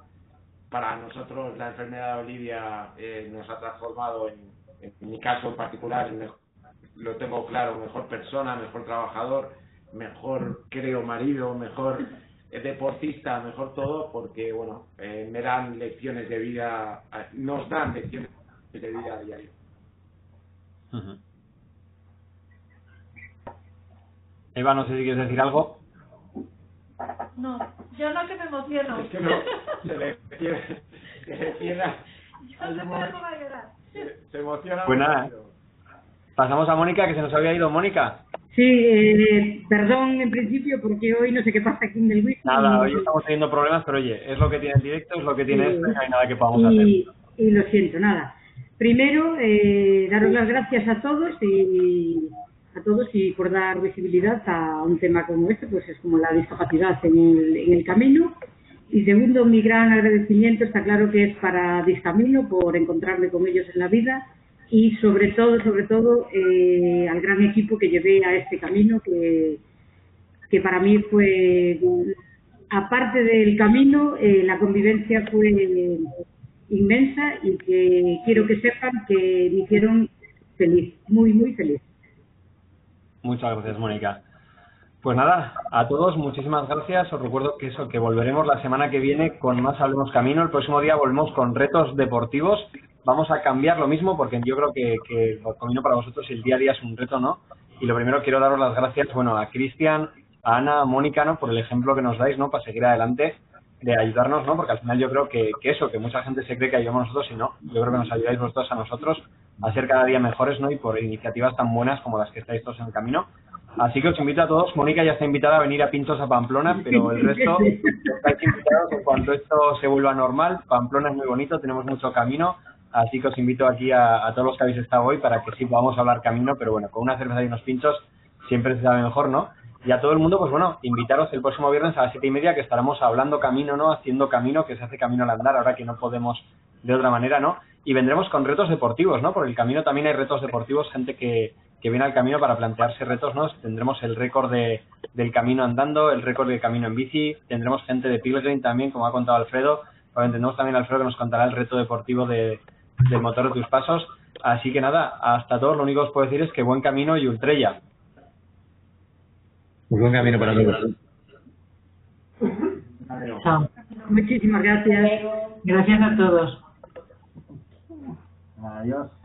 Para nosotros la enfermedad de Olivia eh, nos ha transformado en, mi caso en particular, en mej- lo tengo claro, mejor persona, mejor trabajador, mejor creo marido, mejor eh, deportista, mejor todo, porque bueno, eh, me dan lecciones de vida, eh, nos dan lecciones de vida a diario. Eva, no sé si quieres decir algo. No, yo no que me emociono. Es que no, se le cierra, se le cierra, Yo no a llorar. se, se emociona. Pues nada, pasamos a Mónica, que se nos había ido Mónica. Sí, eh, perdón en principio porque hoy no sé qué pasa aquí en el wiki. Nada, hoy estamos teniendo problemas, pero oye, es lo que tiene el directo, es lo que tiene Sí. esto no hay nada que podamos hacer. y, y lo siento, nada. Primero, eh, daros las gracias a todos y a todos y por dar visibilidad a un tema como este, pues es como la discapacidad en el, en el camino. Y segundo, mi gran agradecimiento está claro que es para Discamino por encontrarme con ellos en la vida y sobre todo, sobre todo, eh, al gran equipo que llevé a este camino que, que para mí fue, aparte del camino, eh, la convivencia fue inmensa y que quiero que sepan que me hicieron feliz, muy, muy feliz. Muchas gracias, Mónica. Pues nada, a todos muchísimas gracias. Os recuerdo que eso, que volveremos la semana que viene con más Hablemos Camino. El próximo día volvemos con retos deportivos. Vamos a cambiar lo mismo porque yo creo que, el camino para vosotros el día a día es un reto, ¿no? Y lo primero quiero daros las gracias, bueno, a Cristian, a Ana, a Mónica, ¿no? Por el ejemplo que nos dais, ¿no? Para seguir adelante, de ayudarnos, ¿no? Porque al final yo creo que, que eso, que mucha gente se cree que ayudamos nosotros y no. Yo creo que nos ayudáis vosotros a nosotros a ser cada día mejores, ¿no? Y por iniciativas tan buenas como las que estáis todos en el camino. Así que os invito a todos. Mónica ya está invitada a venir a Pintos a Pamplona, pero el resto estáis invitados en cuanto esto se vuelva normal. Pamplona es muy bonito, tenemos mucho camino. Así que os invito aquí a, a todos los que habéis estado hoy para que sí podamos hablar camino, pero bueno, con una cerveza y unos pinchos siempre se sabe mejor, ¿no? Y a todo el mundo, pues bueno, invitaros el próximo viernes a las siete y media que estaremos hablando camino, ¿no? Haciendo camino, que se hace camino al andar, ahora que no podemos de otra manera, ¿no? Y vendremos con retos deportivos, ¿no? Por el camino también hay retos deportivos, gente que, que viene al camino para plantearse retos, ¿no? Tendremos el récord de, del camino andando, el récord del camino en bici, tendremos gente de Pilgrim también, como ha contado Alfredo, tendremos también a Alfredo que nos contará el reto deportivo de, del motor de tus pasos. Así que nada, hasta todos, lo único que os puedo decir es que buen camino y ultrella. Pues buen camino para todos. Chao. Muchísimas gracias. Gracias a todos. Adiós.